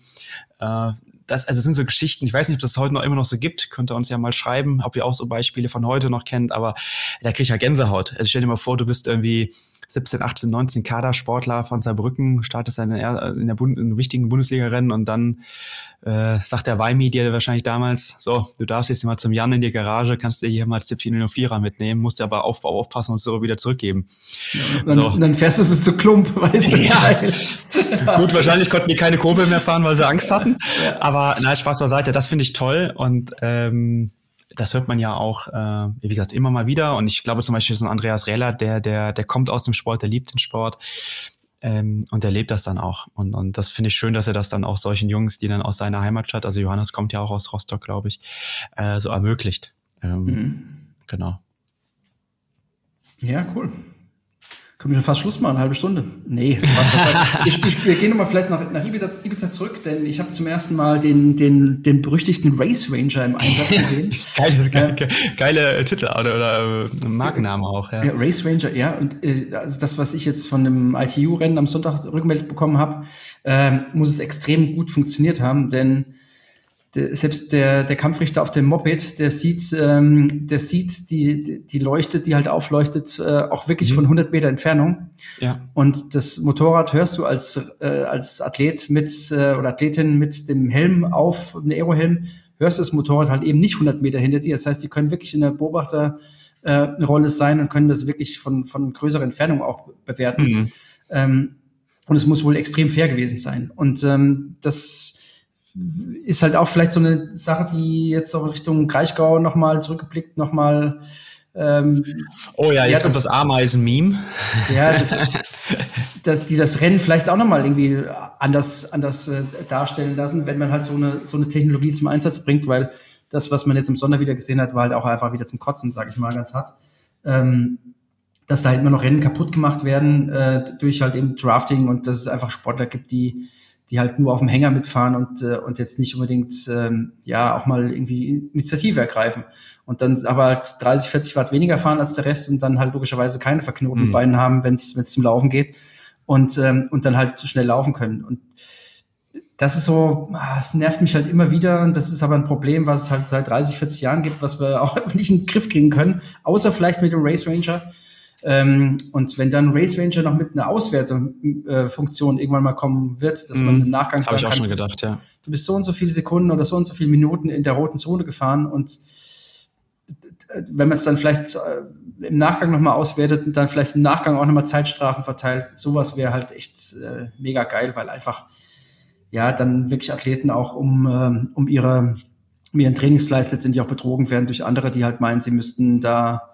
Äh, das, also das sind so Geschichten, ich weiß nicht, ob das heute noch immer noch so gibt, könnt ihr uns ja mal schreiben, ob ihr auch so Beispiele von heute noch kennt, aber da kriege ich ja Gänsehaut. Also stell dir mal vor, du bist irgendwie 17, 18, 19 Kadersportler von Saarbrücken, startest dann in der Bund in wichtigen Bundesliga-Rennen und dann äh, sagt der Weimi dir wahrscheinlich damals, so, du darfst jetzt mal zum Jan in die Garage, kannst dir hier mal Zip 404er mitnehmen, musst dir aber Aufbau aufpassen und so wieder zurückgeben. Ja, dann, so. dann fährst du so zu Klump, [LAUGHS] weißt du? Ja. [LAUGHS] Gut, wahrscheinlich konnten die keine Kurbel mehr fahren, weil sie Angst hatten. Aber nein, Spaß beiseite, das finde ich toll und ähm, das hört man ja auch, äh, wie gesagt, immer mal wieder. Und ich glaube zum Beispiel so ein Andreas Rehler, der, der, der kommt aus dem Sport, der liebt den Sport. Ähm, und er lebt das dann auch. Und, und das finde ich schön, dass er das dann auch solchen Jungs, die dann aus seiner Heimatstadt, also Johannes kommt ja auch aus Rostock, glaube ich, äh, so ermöglicht. Ähm, mhm. Genau. Ja, cool. Können wir schon fast Schluss machen, eine halbe Stunde? Nee. [LAUGHS] ich, ich, wir gehen nochmal vielleicht nach, nach Ibiza, Ibiza, zurück, denn ich habe zum ersten Mal den, den, den berüchtigten Race Ranger im Einsatz [LAUGHS] gesehen. geile, geile, geile, geile Titel oder, oder äh, Markenname auch, ja. ja. Race Ranger, ja. Und äh, also das, was ich jetzt von dem ITU-Rennen am Sonntag rückgemeldet bekommen habe, äh, muss es extrem gut funktioniert haben, denn der, selbst der, der Kampfrichter auf dem Moped, der sieht, ähm, der sieht die, die Leuchte, die halt aufleuchtet, äh, auch wirklich mhm. von 100 Meter Entfernung. Ja. Und das Motorrad hörst du als, äh, als Athlet mit äh, oder Athletin mit dem Helm auf, einem Aerohelm, hörst du das Motorrad halt eben nicht 100 Meter hinter dir. Das heißt, die können wirklich in der Beobachterrolle äh, sein und können das wirklich von, von größerer Entfernung auch bewerten. Mhm. Ähm, und es muss wohl extrem fair gewesen sein. Und ähm, das ist halt auch vielleicht so eine Sache, die jetzt auch Richtung Kraichgau nochmal zurückgeblickt, nochmal ähm, oh ja, jetzt ja, kommt das, das Ameisen-Meme. Ja, das, [LAUGHS] das, die das Rennen vielleicht auch nochmal irgendwie anders, anders äh, darstellen lassen, wenn man halt so eine, so eine Technologie zum Einsatz bringt, weil das, was man jetzt im Sonder wieder gesehen hat, war halt auch einfach wieder zum Kotzen, sage ich mal ganz hart. Ähm, dass da halt immer noch Rennen kaputt gemacht werden äh, durch halt eben Drafting und dass es einfach Sportler gibt, die die halt nur auf dem Hänger mitfahren und, äh, und jetzt nicht unbedingt ähm, ja auch mal irgendwie Initiative ergreifen. Und dann aber halt 30, 40 Watt weniger fahren als der Rest und dann halt logischerweise keine verknoteten mhm. Beine haben, wenn es zum Laufen geht und, ähm, und dann halt schnell laufen können. Und das ist so, ah, es nervt mich halt immer wieder und das ist aber ein Problem, was es halt seit 30, 40 Jahren gibt, was wir [LAUGHS] auch nicht in den Griff kriegen können, außer vielleicht mit dem Race Ranger ähm, und wenn dann Race Ranger noch mit einer Auswertungsfunktion äh, irgendwann mal kommen wird, dass man mhm. im Nachgang sagen ich auch schon gedacht, ja. du bist so und so viele Sekunden oder so und so viele Minuten in der roten Zone gefahren und wenn man es dann vielleicht äh, im Nachgang nochmal auswertet und dann vielleicht im Nachgang auch nochmal Zeitstrafen verteilt, sowas wäre halt echt äh, mega geil, weil einfach ja dann wirklich Athleten auch um, ähm, um ihre um ihren Trainingsfleiß letztendlich auch betrogen werden durch andere, die halt meinen, sie müssten da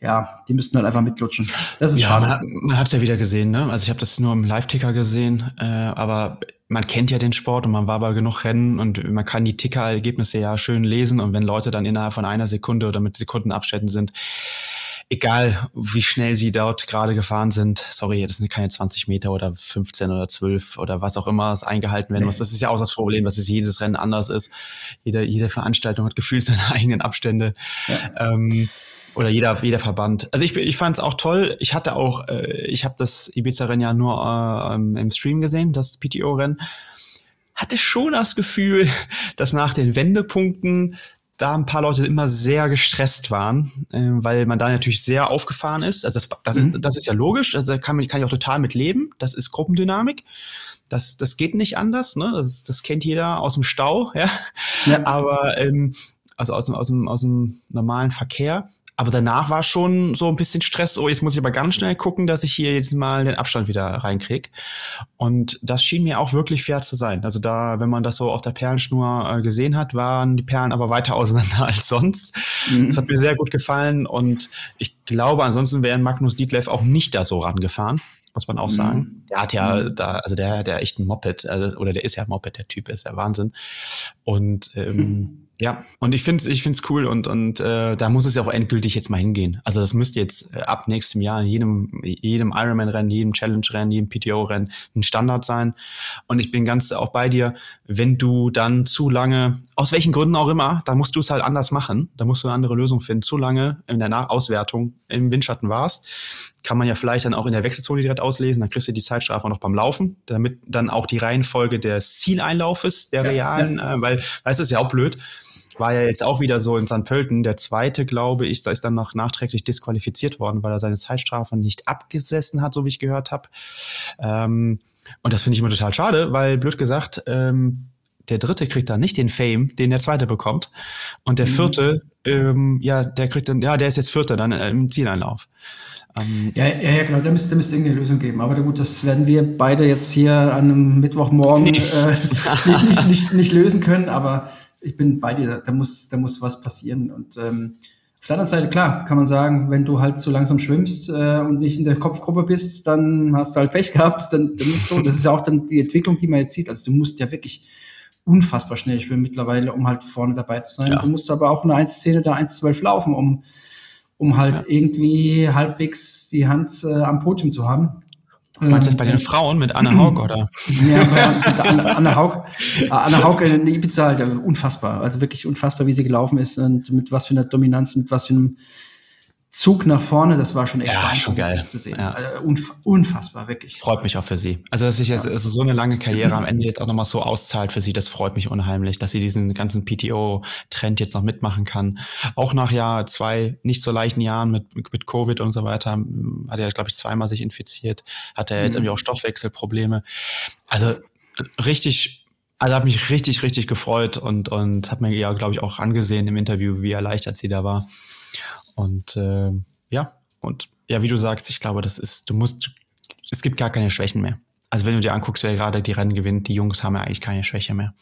ja, die müssten halt einfach mitlutschen. Das ist ja, schade. Man hat es ja wieder gesehen, ne? Also ich habe das nur im Live-Ticker gesehen, äh, aber man kennt ja den Sport und man war bei genug Rennen und man kann die Ticker-Ergebnisse ja schön lesen und wenn Leute dann innerhalb von einer Sekunde oder mit Sekundenabständen sind, egal wie schnell sie dort gerade gefahren sind, sorry, das sind keine 20 Meter oder 15 oder 12 oder was auch immer es eingehalten werden muss. Das ist ja auch das Problem, dass es jedes Rennen anders ist. Jede, jede Veranstaltung hat gefühlt seine eigenen Abstände. Ja. Ähm, oder jeder, jeder Verband. Also ich, ich fand es auch toll. Ich hatte auch, äh, ich habe das Ibiza-Rennen ja nur äh, im Stream gesehen, das PTO-Rennen. Hatte schon das Gefühl, [LAUGHS] dass nach den Wendepunkten da ein paar Leute immer sehr gestresst waren, äh, weil man da natürlich sehr aufgefahren ist. Also das, das, mhm. ist, das ist ja logisch, also da kann, kann ich auch total mit leben. Das ist Gruppendynamik. Das, das geht nicht anders, ne? Das, das kennt jeder aus dem Stau, [LAUGHS] ja. ja. Aber ähm, also aus dem, aus, dem, aus dem normalen Verkehr. Aber danach war schon so ein bisschen Stress. Oh, jetzt muss ich aber ganz schnell gucken, dass ich hier jetzt mal den Abstand wieder reinkrieg. Und das schien mir auch wirklich fair zu sein. Also da, wenn man das so auf der Perlenschnur äh, gesehen hat, waren die Perlen aber weiter [LAUGHS] auseinander als sonst. Mhm. Das hat mir sehr gut gefallen. Und ich glaube, ansonsten wäre Magnus Dietleff auch nicht da so rangefahren muss man auch sagen. Mhm. Der hat ja mhm. da, also der, der echt ein Moped, also, oder der ist ja Moped, der Typ ist ja Wahnsinn. Und ähm, mhm. [LAUGHS] Ja, und ich finde es ich find's cool und, und äh, da muss es ja auch endgültig jetzt mal hingehen. Also das müsste jetzt äh, ab nächstem Jahr in jedem, jedem Ironman-Rennen, jedem Challenge-Rennen, jedem PTO-Rennen ein Standard sein. Und ich bin ganz auch bei dir, wenn du dann zu lange, aus welchen Gründen auch immer, dann musst du es halt anders machen. Da musst du eine andere Lösung finden. Zu lange in der Nach-Auswertung im Windschatten warst, kann man ja vielleicht dann auch in der Wechselzone direkt auslesen. Dann kriegst du die Zeitstrafe noch beim Laufen, damit dann auch die Reihenfolge des Zieleinlaufes der ja, realen, ja. Äh, weil, weißt du, ist ja auch blöd war ja jetzt auch wieder so in St. Pölten. Der zweite, glaube ich, da ist dann noch nachträglich disqualifiziert worden, weil er seine Zeitstrafe nicht abgesessen hat, so wie ich gehört habe. Ähm, und das finde ich immer total schade, weil blöd gesagt, ähm, der dritte kriegt dann nicht den Fame, den der zweite bekommt. Und der mhm. vierte, ähm, ja, der kriegt dann, ja, der ist jetzt vierter dann im Zieleinlauf. Ähm, ja, ja, ja, genau, da müsste, da müsste irgendeine Lösung geben. Aber gut, das werden wir beide jetzt hier an einem Mittwochmorgen nee. äh, [LAUGHS] nicht, nicht, nicht, nicht, lösen können, aber ich bin bei dir, da muss, da muss was passieren. Und ähm, auf der anderen Seite, klar, kann man sagen, wenn du halt so langsam schwimmst äh, und nicht in der Kopfgruppe bist, dann hast du halt Pech gehabt. Dann, dann ist so, das ist ja auch dann die Entwicklung, die man jetzt sieht. Also du musst ja wirklich unfassbar schnell schwimmen mittlerweile, um halt vorne dabei zu sein. Ja. Du musst aber auch eine 1,10 oder 1,12 laufen, um, um halt ja. irgendwie halbwegs die Hand äh, am Podium zu haben. Meinst du das bei den Frauen mit Anne Haug, oder? [CLEARS THROAT] Ja, mit Anne, Anne Haug. Äh, Anne Haug in Ibiza halt unfassbar. Also wirklich unfassbar, wie sie gelaufen ist und mit was für einer Dominanz, mit was für einem Zug nach vorne, das war schon echt ja, schon geil. zu sehen. Ja. Also unf unfassbar, wirklich. Freut mich auch für sie. Also, dass sich jetzt ja. also so eine lange Karriere am [LAUGHS] Ende jetzt auch nochmal so auszahlt für sie, das freut mich unheimlich, dass sie diesen ganzen PTO-Trend jetzt noch mitmachen kann. Auch nach ja zwei nicht so leichten Jahren mit, mit Covid und so weiter, hat er, glaube ich, zweimal sich infiziert, hat er jetzt mhm. irgendwie auch Stoffwechselprobleme. Also richtig also hat mich richtig, richtig gefreut und, und hat mir ja, glaube ich, auch angesehen im Interview, wie erleichtert sie da war. Und äh, ja, und ja, wie du sagst, ich glaube, das ist, du musst, es gibt gar keine Schwächen mehr. Also wenn du dir anguckst, wer gerade die Rennen gewinnt, die Jungs haben ja eigentlich keine Schwäche mehr.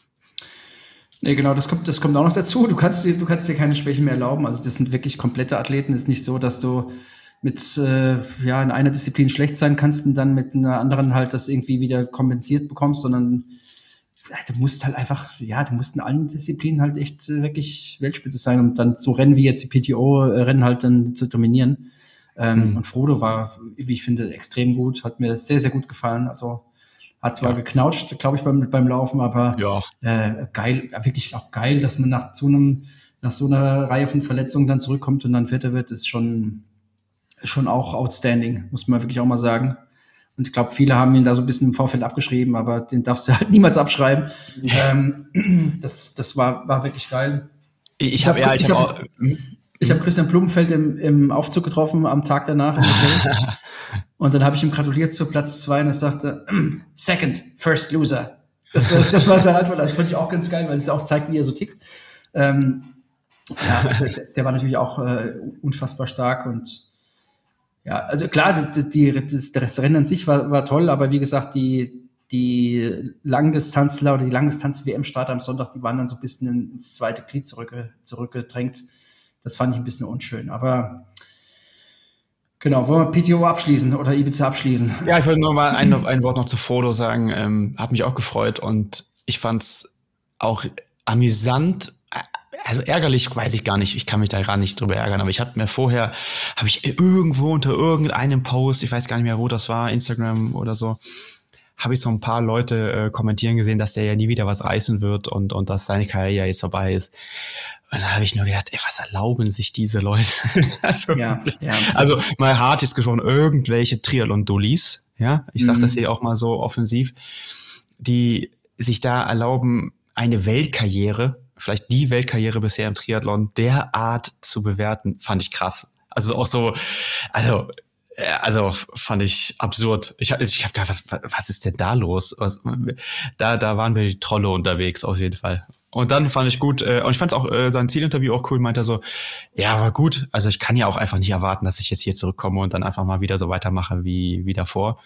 Nee, genau, das kommt, das kommt auch noch dazu. Du kannst dir, du kannst dir keine Schwächen mehr erlauben. Also das sind wirklich komplette Athleten. Es ist nicht so, dass du mit äh, ja in einer Disziplin schlecht sein kannst und dann mit einer anderen halt das irgendwie wieder kompensiert bekommst, sondern du musst halt einfach, ja, du musst in allen Disziplinen halt echt äh, wirklich Weltspitze sein und dann so Rennen wie jetzt die PTO-Rennen halt dann zu dominieren. Ähm, mhm. Und Frodo war, wie ich finde, extrem gut, hat mir sehr, sehr gut gefallen. Also hat zwar ja. geknautscht, glaube ich, beim, beim Laufen, aber ja. äh, geil, wirklich auch geil, dass man nach so einem, nach so einer Reihe von Verletzungen dann zurückkommt und dann Vierter wird, ist schon, schon auch outstanding, muss man wirklich auch mal sagen. Und ich glaube, viele haben ihn da so ein bisschen im Vorfeld abgeschrieben, aber den darfst du [LAUGHS] halt niemals abschreiben. Ja. Ähm, [CLEARS THROAT] das das war, war wirklich geil. Ich, ich habe ja, ich, ich habe hab, hm? ich hab Christian Blumenfeld im, im Aufzug getroffen am Tag danach. [LAUGHS] und dann habe ich ihm gratuliert zu Platz zwei und er sagte, [CLEARS THROAT] Second, First Loser. Das war, das war seine Antwort. Das fand ich auch ganz geil, weil es auch zeigt, wie er so tickt. Ähm, ja, der, der war natürlich auch äh, unfassbar stark und ja, also klar, die, die, das, das Rennen an sich war, war toll, aber wie gesagt, die, die Langdistanzler oder die Langdistanz-WM-Starter am Sonntag, die waren dann so ein bisschen ins zweite Glied zurückge zurückgedrängt. Das fand ich ein bisschen unschön. Aber genau, wollen wir PTO abschließen oder Ibiza abschließen? Ja, ich wollte nur mal ein, ein Wort noch zu Foto sagen. Ähm, hat mich auch gefreut und ich fand es auch amüsant also ärgerlich weiß ich gar nicht, ich kann mich da gar nicht drüber ärgern, aber ich habe mir vorher, habe ich irgendwo unter irgendeinem Post, ich weiß gar nicht mehr, wo das war, Instagram oder so, habe ich so ein paar Leute äh, kommentieren gesehen, dass der ja nie wieder was reißen wird und, und dass seine Karriere jetzt vorbei ist. Und da habe ich nur gedacht, ey, was erlauben sich diese Leute? [LAUGHS] also, ja, ja, also mal hart ist gesprochen, irgendwelche Triathlon-Dullis, ja, ich sage mhm. das hier auch mal so offensiv, die sich da erlauben, eine Weltkarriere vielleicht die Weltkarriere bisher im Triathlon derart zu bewerten, fand ich krass. Also auch so, also äh, also fand ich absurd. Ich, ich habe gedacht, was, was ist denn da los? Was, da, da waren wir die Trolle unterwegs, auf jeden Fall. Und dann fand ich gut, äh, und ich fand auch äh, sein Zielinterview auch cool, meinte er so, ja, war gut. Also ich kann ja auch einfach nicht erwarten, dass ich jetzt hier zurückkomme und dann einfach mal wieder so weitermache wie, wie davor.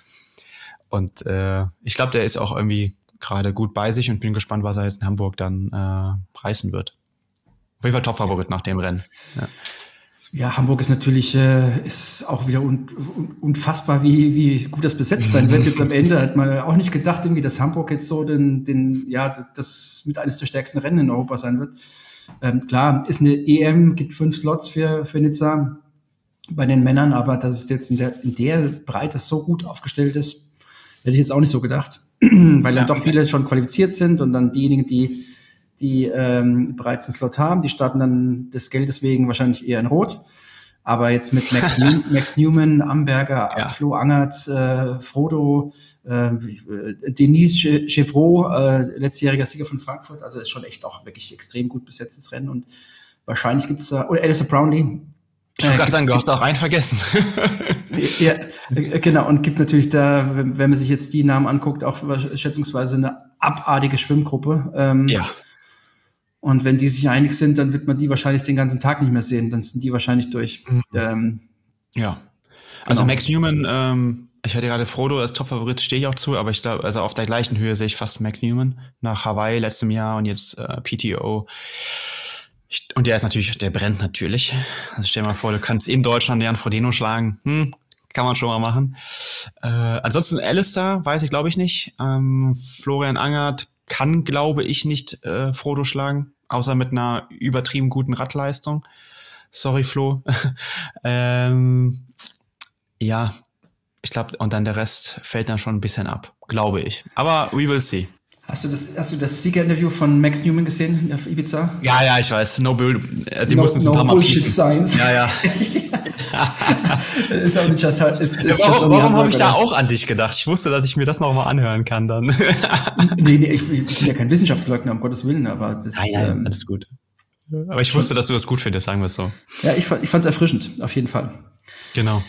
Und äh, ich glaube, der ist auch irgendwie gerade gut bei sich und bin gespannt, was er jetzt in Hamburg dann äh, reißen wird. Auf jeden Fall Top-Favorit nach dem Rennen. Ja. Ja, Hamburg ist natürlich äh, ist auch wieder un, un, unfassbar, wie, wie gut das besetzt sein wird. Jetzt am [LAUGHS] Ende hat man auch nicht gedacht, irgendwie, dass Hamburg jetzt so den, den ja, das mit eines der stärksten Rennen in Europa sein wird. Ähm, klar, ist eine EM, gibt fünf Slots für, für Nizza bei den Männern, aber dass es jetzt in der, in der Breite so gut aufgestellt ist, hätte ich jetzt auch nicht so gedacht. [CLEARS THROAT] weil dann ja, doch viele schon qualifiziert sind und dann diejenigen, die, die ähm, bereits einen Slot haben, die starten dann des Geldes wegen wahrscheinlich eher in Rot. Aber jetzt mit Max, [LAUGHS] New Max Newman, Amberger, ja. Flo Angert, äh, Frodo, äh, Denise Chevreau, äh, letztjähriger Sieger von Frankfurt, also ist schon echt auch wirklich extrem gut besetztes Rennen und wahrscheinlich gibt's da, oder Alistair Brownlee, ich wollte gerade sagen, du hast auch einen vergessen. [LAUGHS] ja, genau. Und gibt natürlich da, wenn, wenn, man sich jetzt die Namen anguckt, auch schätzungsweise eine abartige Schwimmgruppe. Ähm, ja. Und wenn die sich einig sind, dann wird man die wahrscheinlich den ganzen Tag nicht mehr sehen. Dann sind die wahrscheinlich durch. Mhm. Ähm, ja. Also genau. Max Newman, ähm, ich hatte gerade Frodo als Top-Favorit, stehe ich auch zu, aber ich glaube, also auf der gleichen Höhe sehe ich fast Max Newman nach Hawaii letztem Jahr und jetzt äh, PTO. Und der ist natürlich, der brennt natürlich. Also stell dir mal vor, du kannst in Deutschland Jan Frodeno schlagen. Hm, kann man schon mal machen. Äh, ansonsten Alistair, weiß ich glaube ich nicht. Ähm, Florian Angert kann, glaube ich, nicht äh, Frodo schlagen, außer mit einer übertrieben guten Radleistung. Sorry, Flo. [LAUGHS] ähm, ja, ich glaube, und dann der Rest fällt dann schon ein bisschen ab, glaube ich. Aber we will see. Hast du das, hast du das Siegerinterview von Max Newman gesehen auf Ibiza? Ja, ja, ich weiß. No Bull, äh, die no, mussten es no ein paar Mal Bullshit Science. Ja, ja. ist auch nicht, das, ist, ist warum warum habe ich da auch an dich gedacht? Ich wusste, dass ich mir das nochmal anhören kann dann. [LAUGHS] nee, nee, ich, ich, bin ja kein Wissenschaftsleugner, um Gottes Willen, aber das ah, ja, ähm, alles gut. Aber ich wusste, dass du das gut findest, sagen wir es so. Ja, ich, ich fand es erfrischend, auf jeden Fall. Genau.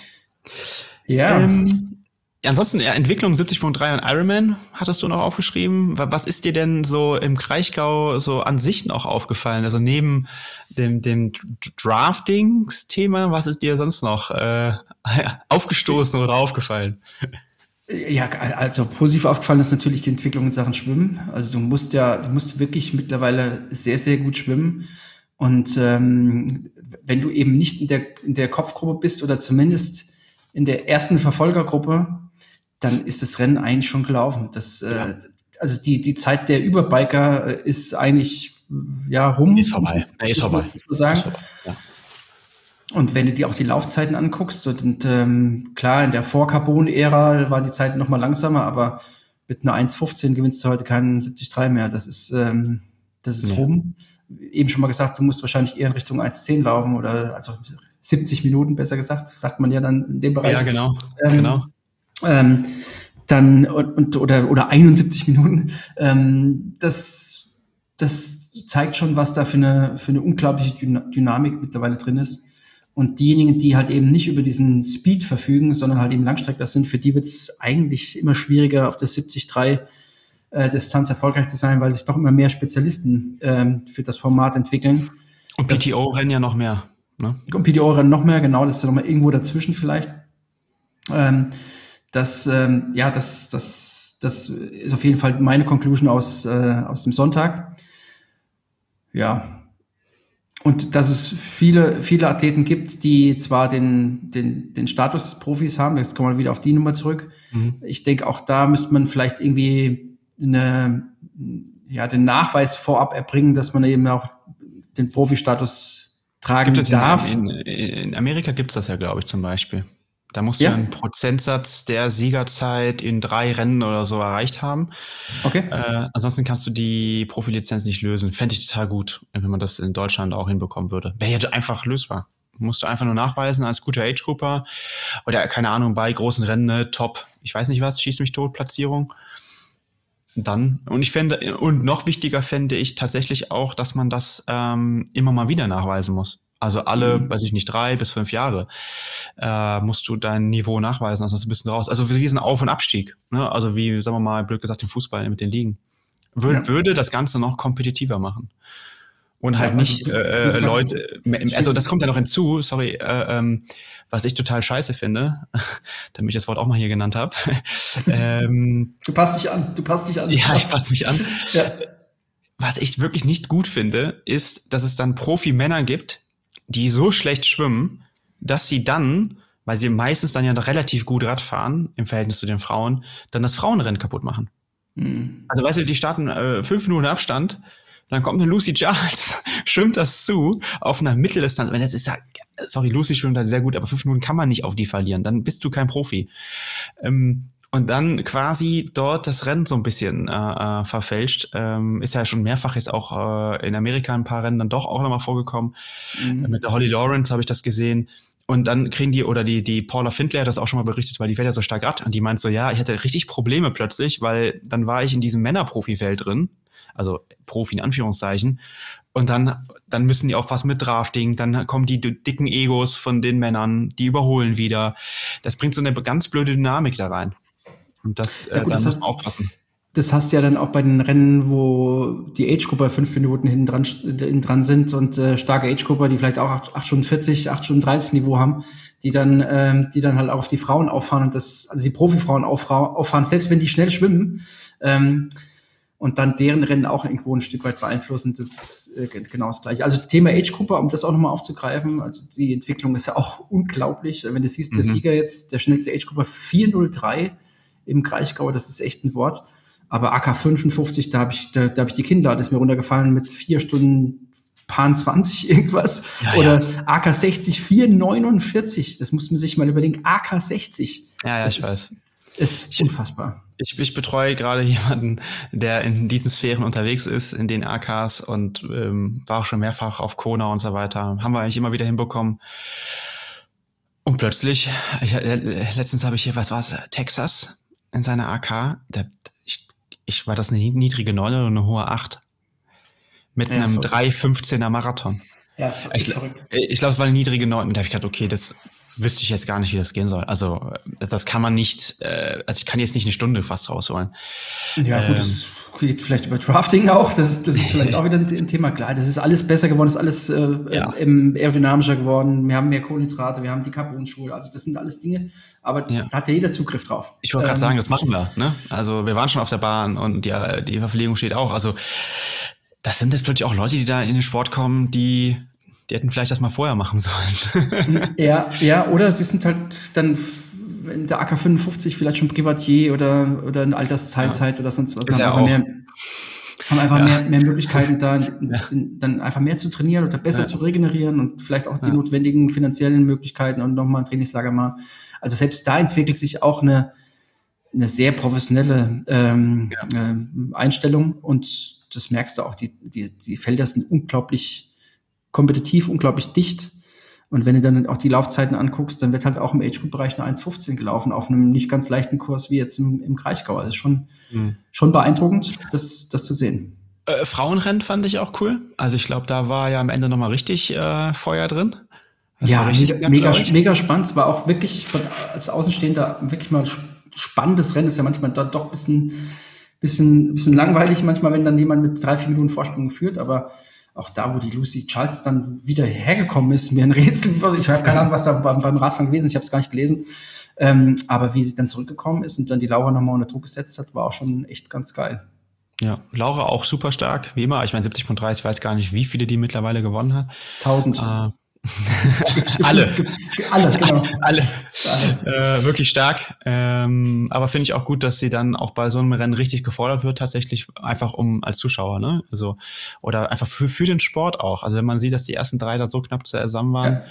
Ja. Ähm, Ansonsten, Entwicklung 70.3 und Ironman hattest du noch aufgeschrieben. Was ist dir denn so im Kraichgau so an sich noch aufgefallen? Also neben dem, dem Draftings-Thema, was ist dir sonst noch äh, [LAUGHS] aufgestoßen oder aufgefallen? Ja, also positiv aufgefallen ist natürlich die Entwicklung in Sachen Schwimmen. Also du musst ja, du musst wirklich mittlerweile sehr, sehr gut schwimmen. Und ähm, wenn du eben nicht in der, in der Kopfgruppe bist oder zumindest in der ersten Verfolgergruppe, dann ist das Rennen eigentlich schon gelaufen. Das, äh, ja. äh, also die, die Zeit der Überbiker äh, ist eigentlich ja rum. Ist vorbei. Ja, ist vorbei. Man sagen. Ist vorbei. Ja. Und wenn du dir auch die Laufzeiten anguckst, und, und ähm, klar, in der Vor-Carbon-Ära waren die Zeiten noch mal langsamer, aber mit einer 1,15 gewinnst du heute keinen 73 mehr. Das ist, ähm, das ist ja. rum. Eben schon mal gesagt, du musst wahrscheinlich eher in Richtung 1,10 laufen oder also 70 Minuten, besser gesagt, sagt man ja dann in dem Bereich. Ja, genau. Ähm, genau ähm, dann und, oder oder 71 Minuten. Ähm, das das zeigt schon, was da für eine für eine unglaubliche Dynamik mittlerweile drin ist. Und diejenigen, die halt eben nicht über diesen Speed verfügen, sondern halt eben Langstreckler sind, für die wird es eigentlich immer schwieriger, auf der 73 äh, Distanz erfolgreich zu sein, weil sich doch immer mehr Spezialisten ähm, für das Format entwickeln. Und PTO rennen ja noch mehr. Ne? Und PTO rennen noch mehr, genau, das ist ja noch mal irgendwo dazwischen vielleicht. Ähm, das, ähm, ja, das, das, das ist auf jeden Fall meine Conclusion aus, äh, aus dem Sonntag. Ja. Und dass es viele, viele Athleten gibt, die zwar den, den, den Status des Profis haben, jetzt kommen wir wieder auf die Nummer zurück. Mhm. Ich denke, auch da müsste man vielleicht irgendwie eine, ja, den Nachweis vorab erbringen, dass man eben auch den Profi-Status tragen darf. In, in, in Amerika gibt es das ja, glaube ich, zum Beispiel. Da musst ja. du einen Prozentsatz der Siegerzeit in drei Rennen oder so erreicht haben. Okay. Äh, ansonsten kannst du die Profilizenz nicht lösen. Fände ich total gut, wenn man das in Deutschland auch hinbekommen würde. Wäre ja einfach lösbar. Musst du einfach nur nachweisen als guter Age-Grouper oder keine Ahnung, bei großen Rennen, ne, Top, ich weiß nicht was, schieß mich tot, Platzierung. Dann, und ich fände, und noch wichtiger fände ich tatsächlich auch, dass man das ähm, immer mal wieder nachweisen muss. Also alle, mhm. weiß ich nicht, drei bis fünf Jahre äh, musst du dein Niveau nachweisen, sonst bist du raus. Also wie ein Auf- und Abstieg. Ne? Also wie, sagen wir mal, blöd gesagt, im Fußball mit den Ligen. Wür ja. Würde das Ganze noch kompetitiver machen. Und halt ja, also, nicht äh, Leute, also das kommt ja noch hinzu, sorry, äh, ähm, was ich total scheiße finde, [LAUGHS] damit ich das Wort auch mal hier genannt habe. [LAUGHS] ähm, du passt dich an, du passt dich an. Ja, ich passe mich an. Ja. Was ich wirklich nicht gut finde, ist, dass es dann Profi-Männer gibt, die so schlecht schwimmen, dass sie dann, weil sie meistens dann ja relativ gut Rad fahren, im Verhältnis zu den Frauen, dann das Frauenrennen kaputt machen. Mhm. Also weißt du, die starten äh, fünf Minuten Abstand, dann kommt eine Lucy Charles, [LAUGHS] schwimmt das zu auf einer Mitteldistanz. Das ist ja, sorry, Lucy schwimmt halt sehr gut, aber fünf Minuten kann man nicht auf die verlieren. Dann bist du kein Profi. Ähm, und dann quasi dort das Rennen so ein bisschen äh, äh, verfälscht. Ähm, ist ja schon mehrfach jetzt auch äh, in Amerika ein paar Rennen dann doch auch nochmal vorgekommen. Mhm. Mit der Holly Lawrence habe ich das gesehen. und dann kriegen die, oder die, die Paula Findlay hat das auch schon mal berichtet, weil die fährt ja so stark Rad. Und die meint so, ja, ich hatte richtig Probleme plötzlich, weil dann war ich in diesem Männerprofifeld drin, also Profi in Anführungszeichen. Und dann, dann müssen die aufpassen mit Drafting, dann kommen die dicken Egos von den Männern, die überholen wieder. Das bringt so eine ganz blöde Dynamik da rein. Und das, ja, gut, äh, da muss man aufpassen. Das hast du ja dann auch bei den Rennen, wo die Age-Grupper fünf Minuten hinten dran, hinten dran sind und äh, starke Age-Grupper, die vielleicht auch acht, acht Stunden 40, acht Stunden 30 Niveau haben, die dann, ähm, die dann halt auch auf die Frauen auffahren und das, also die Profifrauen auffahren, selbst wenn die schnell schwimmen, ähm, und dann deren Rennen auch irgendwo ein Stück weit beeinflussen. Das ist äh, genau das Gleiche. Also Thema Age-Gruppe, um das auch nochmal aufzugreifen, also die Entwicklung ist ja auch [LAUGHS] unglaublich. Wenn du siehst, der mhm. Sieger jetzt, der schnellste Age-Gruppe 403 im Kraichgau, das ist echt ein Wort. Aber AK 55, da habe ich, da, da habe ich die Kinder, das ist mir runtergefallen mit vier Stunden Pan 20 [LAUGHS] irgendwas. Ja, Oder ja. AK 60 449. Das muss man sich mal überlegen. AK 60. Ja, ja, das ich ist, weiß. Ist unfassbar. Ich, ich betreue gerade jemanden, der in diesen Sphären unterwegs ist, in den AKs und ähm, war auch schon mehrfach auf Kona und so weiter. Haben wir eigentlich immer wieder hinbekommen. Und plötzlich, ich, äh, letztens habe ich hier, was war es, Texas in seiner AK. Der, ich, war das eine niedrige 9 oder eine hohe 8? Mit ja, einem 3,15er Marathon. Ja, das ich, verrückt. Ich glaube, es war eine niedrige 9. Da habe ich gedacht, okay, das wüsste ich jetzt gar nicht, wie das gehen soll. Also das, kann man nicht, äh, also ich kann jetzt nicht eine Stunde fast rausholen. Ja, ähm, gut, das geht vielleicht über Drafting auch. Das, das ist vielleicht [LAUGHS] auch wieder ein, ein, Thema. Klar, das ist alles besser geworden, das ist alles äh, ja. aerodynamischer geworden. Wir haben mehr Kohlenhydrate, wir haben die Carbonschuhe. Also das sind alles Dinge, aber ja. da hat ja jeder Zugriff drauf. Ich wollte gerade ähm, sagen, das machen wir. Ne? Also wir waren schon auf der Bahn und die, die Verpflegung steht auch. Also das sind jetzt plötzlich auch Leute, die da in den Sport kommen, die die hätten vielleicht das mal vorher machen sollen. ja, ja, oder sie sind halt dann in der AK 55 vielleicht schon Privatier oder, oder in Altersteilzeit ja. oder sonst was. Ist ja auch. Mehr, haben einfach ja. mehr, mehr Möglichkeiten, da [LAUGHS] ja. dann einfach mehr zu trainieren oder besser ja. zu regenerieren und vielleicht auch die notwendigen finanziellen Möglichkeiten und nochmal ein Trainingslager machen. Also selbst da entwickelt sich auch eine, eine sehr professionelle ähm, äh, Einstellung und das merkst du auch, die, die, die Felder sind unglaublich kompetitiv, unglaublich dicht. Und wenn du dann auch die Laufzeiten anguckst, dann wird halt auch im Age-Group-Bereich eine 1,15 gelaufen, auf einem nicht ganz leichten Kurs wie jetzt im, im Kraichgau. Also schon, mhm. schon beeindruckend, das, das zu sehen. Äh, Frauenrennen fand ich auch cool. Also ich glaube, da war ja am Ende nochmal richtig äh, Feuer drin. Das ja, mega, mega, mega spannend. Es war auch wirklich von, als Außenstehender wirklich mal spannendes Rennen. Ist ja manchmal da doch ein bisschen, bisschen, bisschen langweilig, manchmal, wenn dann jemand mit drei, vier Minuten Vorsprung führt, aber auch da, wo die Lucy Charles dann wieder hergekommen ist, mir ein Rätsel. Ich habe keine Ahnung, was da beim, beim Radfahren gewesen ist, ich habe es gar nicht gelesen. Ähm, aber wie sie dann zurückgekommen ist und dann die Laura nochmal unter Druck gesetzt hat, war auch schon echt ganz geil. Ja, Laura auch super stark, wie immer. Ich meine, 70.3, ich weiß gar nicht, wie viele die mittlerweile gewonnen hat. 1000. Äh, alle. alle, genau. Alle. Äh, wirklich stark. Ähm, aber finde ich auch gut, dass sie dann auch bei so einem Rennen richtig gefordert wird, tatsächlich einfach um als Zuschauer, ne? Also, oder einfach für, für den Sport auch. Also wenn man sieht, dass die ersten drei da so knapp zusammen waren.